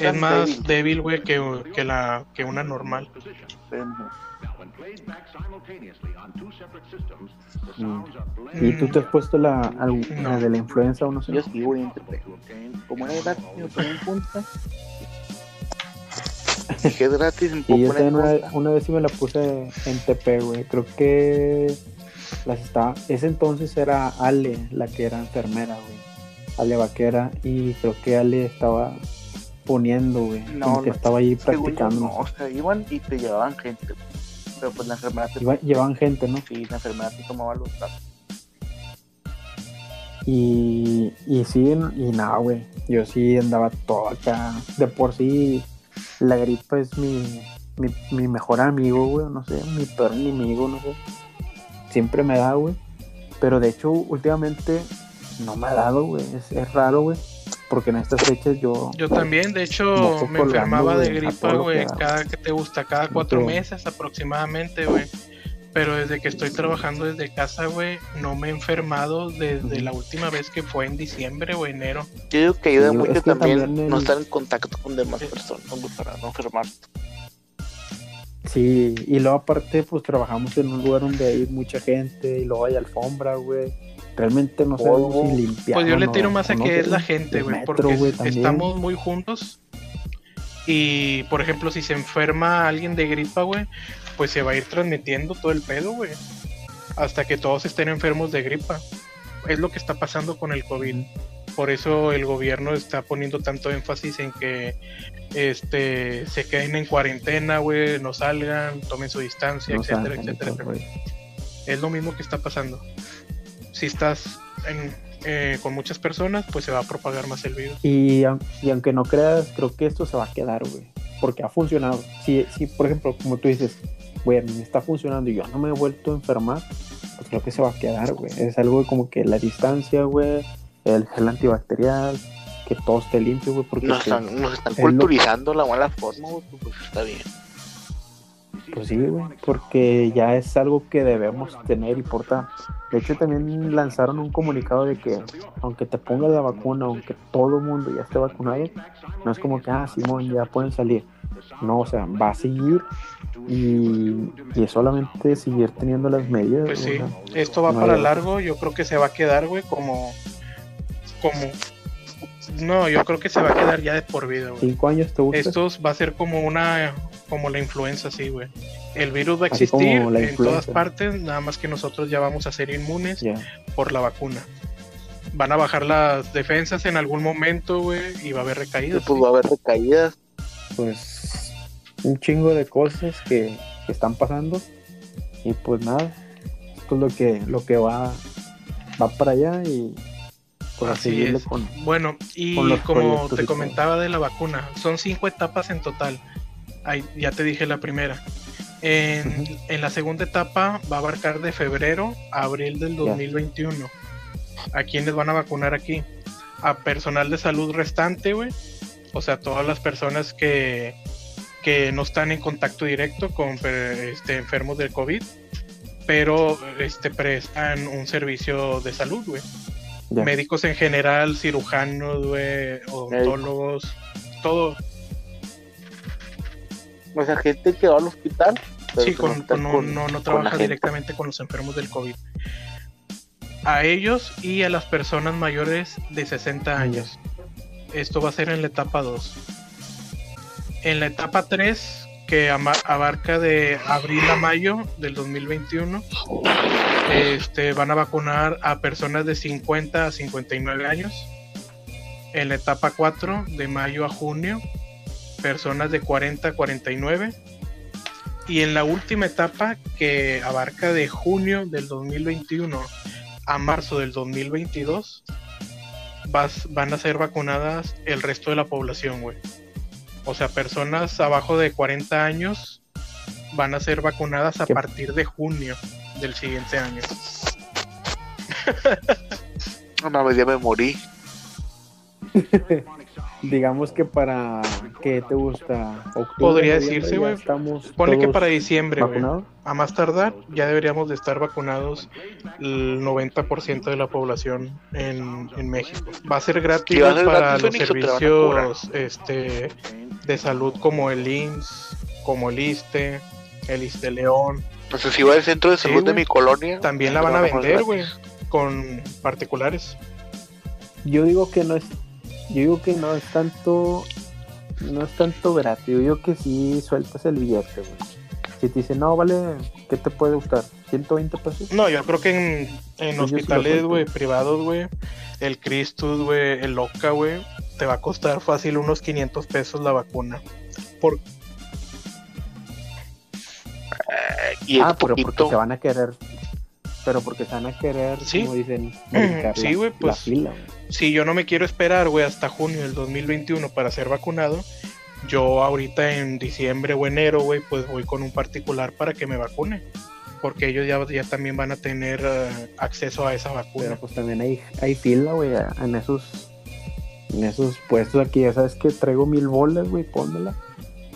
es más débil. güey, que, que, la, que una normal. ¿Y tú te has puesto la, al- No. la de la influenza o no sé? Yo sí entre Como era ponía en punta. Es gratis, Y yo también una, una vez sí me la puse en TP, güey. Creo que las estaba. Ese entonces era Ale, la que era enfermera, güey. Ale Vaquera. Y creo que Ale estaba poniendo, güey. No, como que no, estaba ahí Según yo, practicando. no, o sea, iban y te llevaban gente. Pero pues la enfermedad te Iba- llevaban gente, ¿no? Sí, la enfermedad te tomaba los datos. Y, y sí, y nada, güey. Yo sí andaba todo acá. De por sí, la gripa es mi, mi, mi mejor amigo, güey. No sé, mi peor enemigo, no sé. Siempre me da, güey. Pero de hecho, últimamente no me ha dado, güey. Es, es raro, güey. Porque en estas fechas yo. Yo también, de hecho, me enfermaba de gripa, güey, cada que te gusta, cada cuatro meses aproximadamente, güey. Pero desde que estoy trabajando desde casa, güey, no me he enfermado desde la última vez que fue en diciembre o enero. Yo digo que ayuda Sí, mucho es que también, también el- no estar en contacto con demás personas güey, para no enfermar. Sí, y luego aparte, pues trabajamos en un lugar donde hay mucha gente y luego hay alfombra, güey. Realmente no sabemos Polvo. si limpiar. Pues yo le no, tiro más a no que es la gente, güey, porque estamos muy juntos. Y, por ejemplo, si se enferma alguien de gripa, güey, pues se va a ir transmitiendo todo el pedo, güey. Hasta que todos estén enfermos de gripa. Es lo que está pasando con el COVID. Por eso el gobierno está poniendo tanto énfasis en que este se queden en cuarentena, güey, no salgan, tomen su distancia, No etcétera, salgan etcétera. Es lo mismo que está pasando. Si estás en- eh, con muchas personas, pues se va a propagar más el virus. Y, y aunque no creas, creo que esto se va a quedar, güey. Porque ha funcionado. Si, si, por ejemplo, como tú dices, güey, a mí me está funcionando y yo no me he vuelto a enfermar, pues creo que se va a quedar, güey. Es algo como que la distancia, güey, el gel antibacterial, que todo esté limpio, güey, porque Nos pues, están, nos están es lo- culturizando la mala forma, güey, pues está bien. Pues sí, güey, porque ya es algo que debemos tener y portar. De hecho, también lanzaron un comunicado de que aunque te pongas la vacuna, aunque todo el mundo ya esté vacunado, no es como que, ah, Simón, ya pueden salir. No, o sea, va a seguir y, y es solamente seguir teniendo las medidas. Pues sí, sea, esto va no para hay- largo. Yo creo que se va a quedar, güey, como. como No, yo creo que se va a quedar ya de por vida, güey. cinco años te gusta. Esto va a ser como una. Como la influenza, sí, güey. El virus va a existir en todas partes, nada más que nosotros ya vamos a ser inmunes por la vacuna. Van a bajar las defensas en algún momento, güey, y va a haber recaídas. pues sí. va a haber recaídas. Pues un chingo de cosas que, que están pasando y pues nada, esto es lo que, lo que va, va para allá y pues a Así seguirle es. con Bueno, y con los como te comentaba de la vacuna, son cinco etapas en total. Ahí, ya te dije la primera. En, en la segunda etapa va a abarcar de febrero a abril del Ya. 2021. ¿A quiénes van a vacunar aquí? A personal de salud restante, güey. O sea, todas las personas que, que no están en contacto directo con este, enfermos del COVID, pero este, prestan un servicio de salud, güey médicos en general, cirujanos, güey, odontólogos, todo. O sea, gente que va al hospital. Sí, con, no con con- no, trabaja directamente con los enfermos del COVID. A ellos y a las personas mayores de 60 años. Esto va a ser en la etapa 2. En la etapa 3, que abarca de abril a mayo del 2021, Este, van a vacunar a personas de 50 a 59 años. En la etapa 4, de mayo a junio, personas de 40 a 49. Y en la última etapa, que abarca de junio del 2021 a marzo del 2022, vas, van a ser vacunadas el resto de la población, güey. O sea, personas abajo de 40 años van a ser vacunadas a ¿Qué? partir de junio del siguiente año. No mames, ya me morí. Digamos que para que te gusta octubre, Podría decirse, güey. Estamos Ponle que para diciembre. A más tardar, ya deberíamos de estar vacunados el 90% de la población en, en México. Va a ser gratis a ser para gratis, los servicios este, de salud como el IMSS, como el ISTE, el ISTE León. No sé si va al centro de Sí, salud de mi colonia. También la van a vender, güey, con particulares. Yo digo que no es, yo digo que no es tanto, no es tanto gratis. Yo digo que sí sueltas el billete, güey. Si te dicen, no, vale, ¿qué te puede gustar? ¿120 pesos? No, yo creo que en, sí hospitales, güey, privados, güey, el Christus, güey, el Loca, güey, te va a costar fácil unos 500 pesos la vacuna. Por, Y ah, pero poquito. porque se van a querer, pero porque se van a querer, Sí. como dicen, Sí, la- güey, la pues, fila, si yo no me quiero esperar, güey, hasta junio del 2021 para ser vacunado, yo ahorita en diciembre o enero, güey, pues voy con un particular para que me vacune. Porque ellos ya, ya también van a tener eh, acceso a esa vacuna. Pero pues también hay, hay fila, güey, en esos, en esos puestos aquí. Ya sabes que traigo mil bolas, güey, pónmela.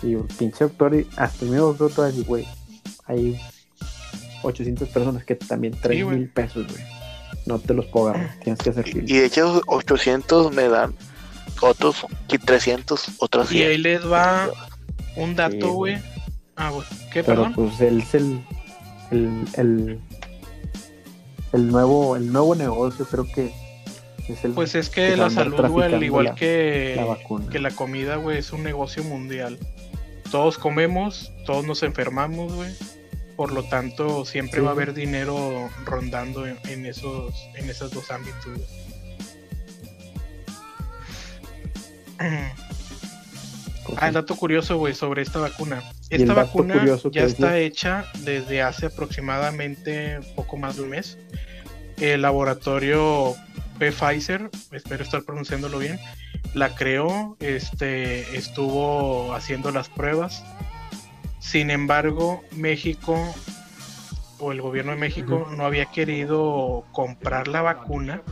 Y el pinche doctor, y hasta el mismo doctor güey, hay 800 personas que también traen güey. mil pesos, güey. No te los puedo agarrar, tienes que hacer Y, fila. y de hecho, 800 me dan otros y 300, otros y ahí 100. les va un dato, güey. Ah, güey. ¿Qué, Pero perdón? pues él es el, el, el, el nuevo, el nuevo negocio, creo que es el Pues es que la salud, güey, al igual la- que, la que la comida, güey, es un negocio mundial. Todos comemos, todos nos enfermamos, güey. Por lo tanto, siempre Sí. va a haber dinero rondando en, en esos, en esos dos ámbitos. Ah, el dato curioso, güey, sobre esta vacuna. Esta vacuna ya está hecha desde hace aproximadamente poco más de un mes. El laboratorio Pfizer, espero estar pronunciándolo bien, la creó, este, estuvo haciendo las pruebas. Sin embargo, México o el gobierno de México no había querido comprar la vacuna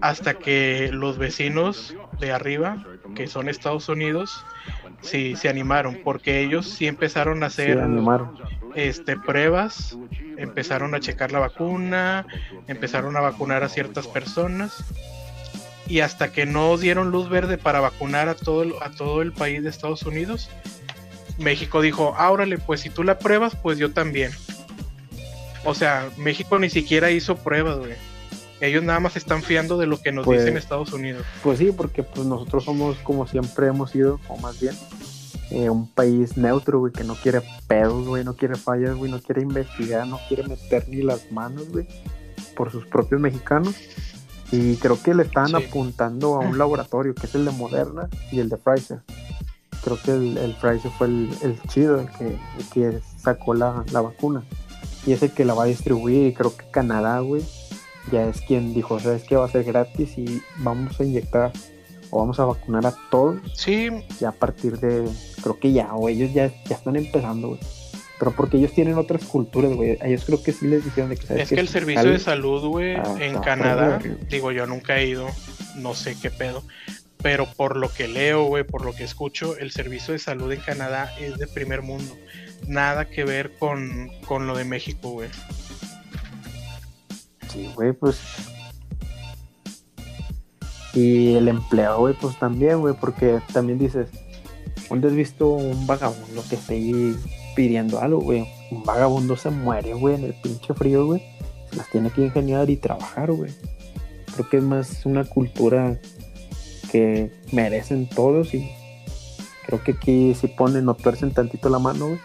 hasta que los vecinos de arriba, que son Estados Unidos, sí se animaron, porque ellos sí empezaron a hacer este pruebas, empezaron a checar la vacuna, empezaron a vacunar a ciertas personas y hasta que no dieron luz verde para vacunar a todo el, a todo el país de Estados Unidos, México dijo, ah, órale, pues si tú la pruebas, pues yo también. O sea, México ni siquiera hizo pruebas, güey. Ellos nada más están fiando de lo que nos Pues- dicen Estados Unidos. Pues sí, porque pues nosotros somos como siempre hemos sido, o más bien, eh, un país neutro, güey, que no quiere pedos, güey, no quiere fallas, güey, no quiere investigar, no quiere meter ni las manos, güey, por sus propios mexicanos. Y creo que le están Sí. apuntando a un laboratorio, que es el de Moderna y el de Pfizer. Creo que el, el Pfizer fue el, el chido, el que, el que sacó la, la vacuna. Y es el que la va a distribuir. Y creo que Canadá, güey, ya es quien dijo, sabes que va a ser gratis y vamos a inyectar o vamos a vacunar a todos Sí, ya a partir de, creo que ya, o ellos ya, ya están empezando, güey. Pero porque ellos tienen otras culturas, güey. A ellos creo que sí les dijeron de que sabes es que el servicio sale- de salud, güey, Ah, en Canadá, digo, yo nunca he ido, no sé qué pedo, pero por lo que leo, güey, por lo que escucho, el servicio de salud en Canadá es de primer mundo. Nada que ver con, con lo de México, güey. Sí, güey, pues. Y el empleo, güey, pues también, güey, porque también dices, ¿dónde has visto un vagabundo que esté pidiendo algo, güey? Un vagabundo se muere, güey, en el pinche frío, güey. Se las tiene que ingeniar y trabajar, güey. Creo que es más una cultura que merecen todos y creo que aquí si ponen o tuercen tantito la mano, güey,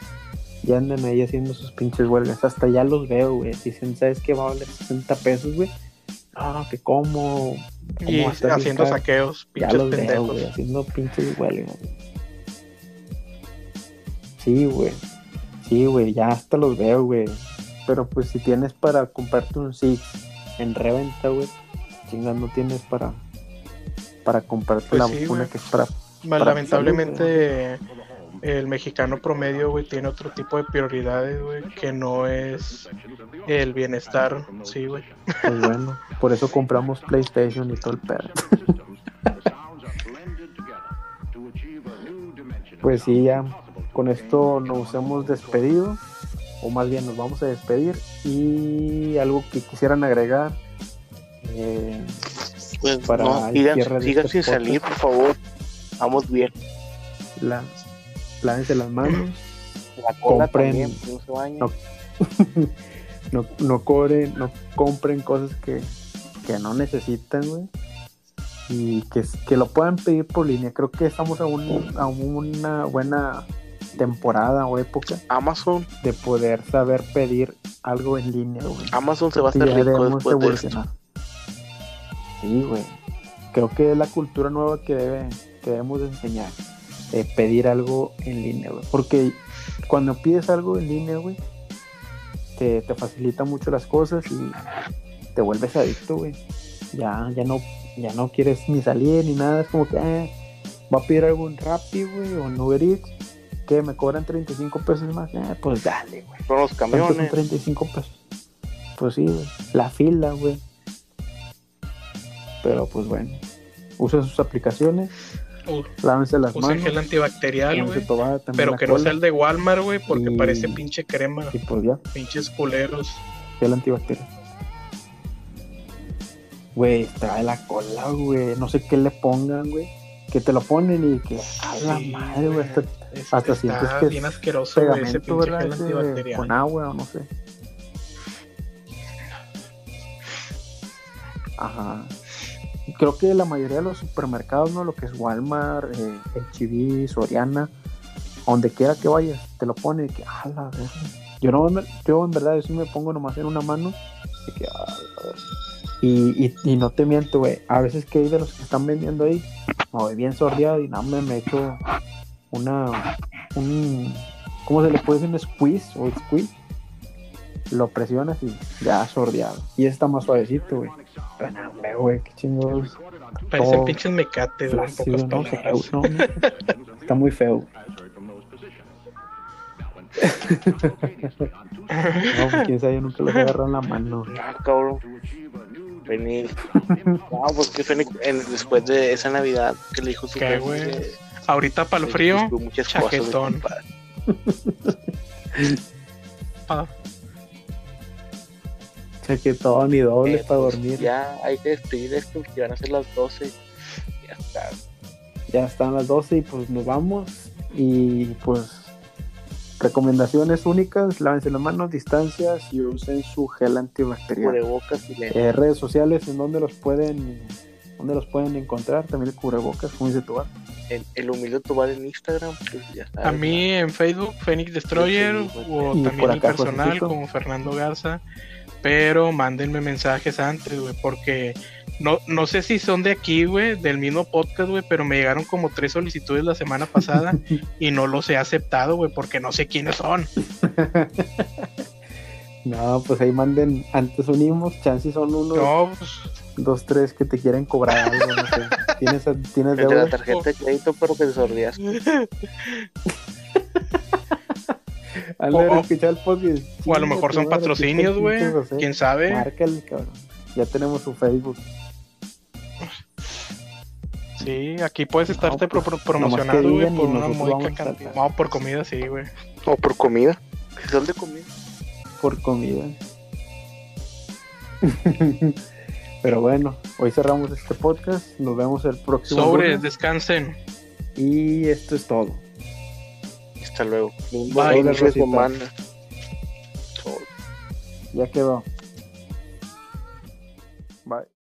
Y andan ahí haciendo sus pinches huelgas. Hasta ya los veo, güey. Dicen, ¿sabes qué? Va a valer 60 pesos, güey. Ah, que como. Y haciendo saqueos, ya pinches veo, pendejos. güey. Haciendo pinches huelgas. güey. Sí, güey. Sí, güey. Ya hasta los veo, güey. Pero pues si tienes para comprarte un Six en reventa, güey. Chinga, no tienes para. Para comprarte Pues la sí, vacuna güey. que es para Lamentablemente, el mexicano promedio, güey, tiene otro tipo de prioridades, güey, que no es el bienestar. Sí, güey. Pues bueno, por eso compramos PlayStation y todo el perro. Pues sí, ya con esto nos hemos despedido, o más bien nos vamos a despedir. Y algo que quisieran agregar. eh, Pues Para no, sigan, este sin salir, por favor. Vamos bien. la, lávense las manos, La Compren- también, no se bañen. no. no, no, cobren, no compren cosas que, que no necesitan, güey. Y que, que lo puedan pedir por línea. Creo que estamos a, un, a una buena temporada o época Amazon, de poder saber pedir algo en línea, güey. Amazon se va a hacer rico después de esto. Sí, güey. Creo que es la cultura nueva que, debe, que debemos de enseñar. pedir algo en línea, güey. Porque cuando pides algo en línea, güey, te, te facilita mucho las cosas y te vuelves adicto, güey. Ya, ya no, ya no quieres ni salir ni nada. Es como que, eh, va a pedir algo en Rappi, güey, o en Uber Eats, que me cobran 35 pesos más. Eh, pues dale, güey. Son los ¿Cuánto son camiones. 35 pesos? Pues sí, güey. La fila, güey. Pero pues bueno. Usen sus aplicaciones, U- lávense las Usen manos. gel antibacterial, güey. Pero que no sea el de Walmart, güey, porque Y- parece pinche crema. Y pues ya, Pinches culeros. gel antibacterial. Güey, trae la cola, güey. No sé qué le pongan, güey. Que te lo ponen y que a la Sí, madre, güey. Hasta Es- hasta sientes que bien asqueroso, güey, ese pinche gel antibacterial. con agua o no sé. Ajá. Creo que la mayoría de los supermercados, ¿no? Lo que es Walmart, eh, H-E-B, Soriana, donde quiera que vayas, te lo pone y que, a la verga. Yo no, yo en verdad, yo sí me pongo nomás en una mano y que, "A la verga". y, y, y no te miento, güey. A veces que hay de los que están vendiendo ahí, me voy bien sordeado y nada, me, me echo una, un, ¿cómo se le puede decir? Un squeeze o squeeze. Lo presionas y ya sordeado. Y ese está más suavecito, güey. Pero no, hombre, güey, qué chingados. Parecen todo pinches mecates, güey, no no, no. Está muy feo. No, pues, quién sabe, yo nunca los he agarrado en la mano. Ah, cabrón. Venir. No, pues que fue en- después de esa Navidad que le dijo su ¿Qué, güey? eh, Ahorita para el frío, cosas, chaquetón. ah, Que todo ni doble Eh, para pues, dormir. Ya hay que despedir esto porque van a ser las 12. Ya está. ya están las 12 y pues nos vamos y pues recomendaciones únicas, lávense las manos, distancias y usen su gel antibacterial. Cubrebocas y. Eh, redes sociales en donde los pueden donde los pueden encontrar, también el cubrebocas, como dice tu bar. El, el humilde Tobar en Instagram. Pues ya sabes, a mí en Facebook, Phoenix Destroyer, Sí, sí, güey. o Y también acá, personal Josecito. como Fernando Garza. Pero mándenme mensajes antes, güey, porque no, no sé si son de aquí, güey, del mismo podcast, güey, pero me llegaron como tres solicitudes la semana pasada y no los he aceptado, güey, porque no sé quiénes son. No, pues ahí manden, antes unimos, chances son unos, No, pues, dos, tres que te quieren cobrar algo, no sé. ¿Tienes, tienes El de la deuda? tarjeta de crédito, pero que te sorrías. Han o- el podcast. o a lo mejor son patrocinios, güey. ¿Quién sabe? Márcale, cabrón. Ya tenemos su Facebook. Sí, aquí puedes estarte No, pues, pro- pro- promocionando, güey, por una módica cantidad. No, por comida, sí, güey. O por comida. Si son de comida. por comida. Pero bueno, hoy cerramos este podcast. Nos vemos el próximo Sobres, lunes. descansen. Y esto es todo. Hasta luego. Semana. Sol. Ya quedó. Bye.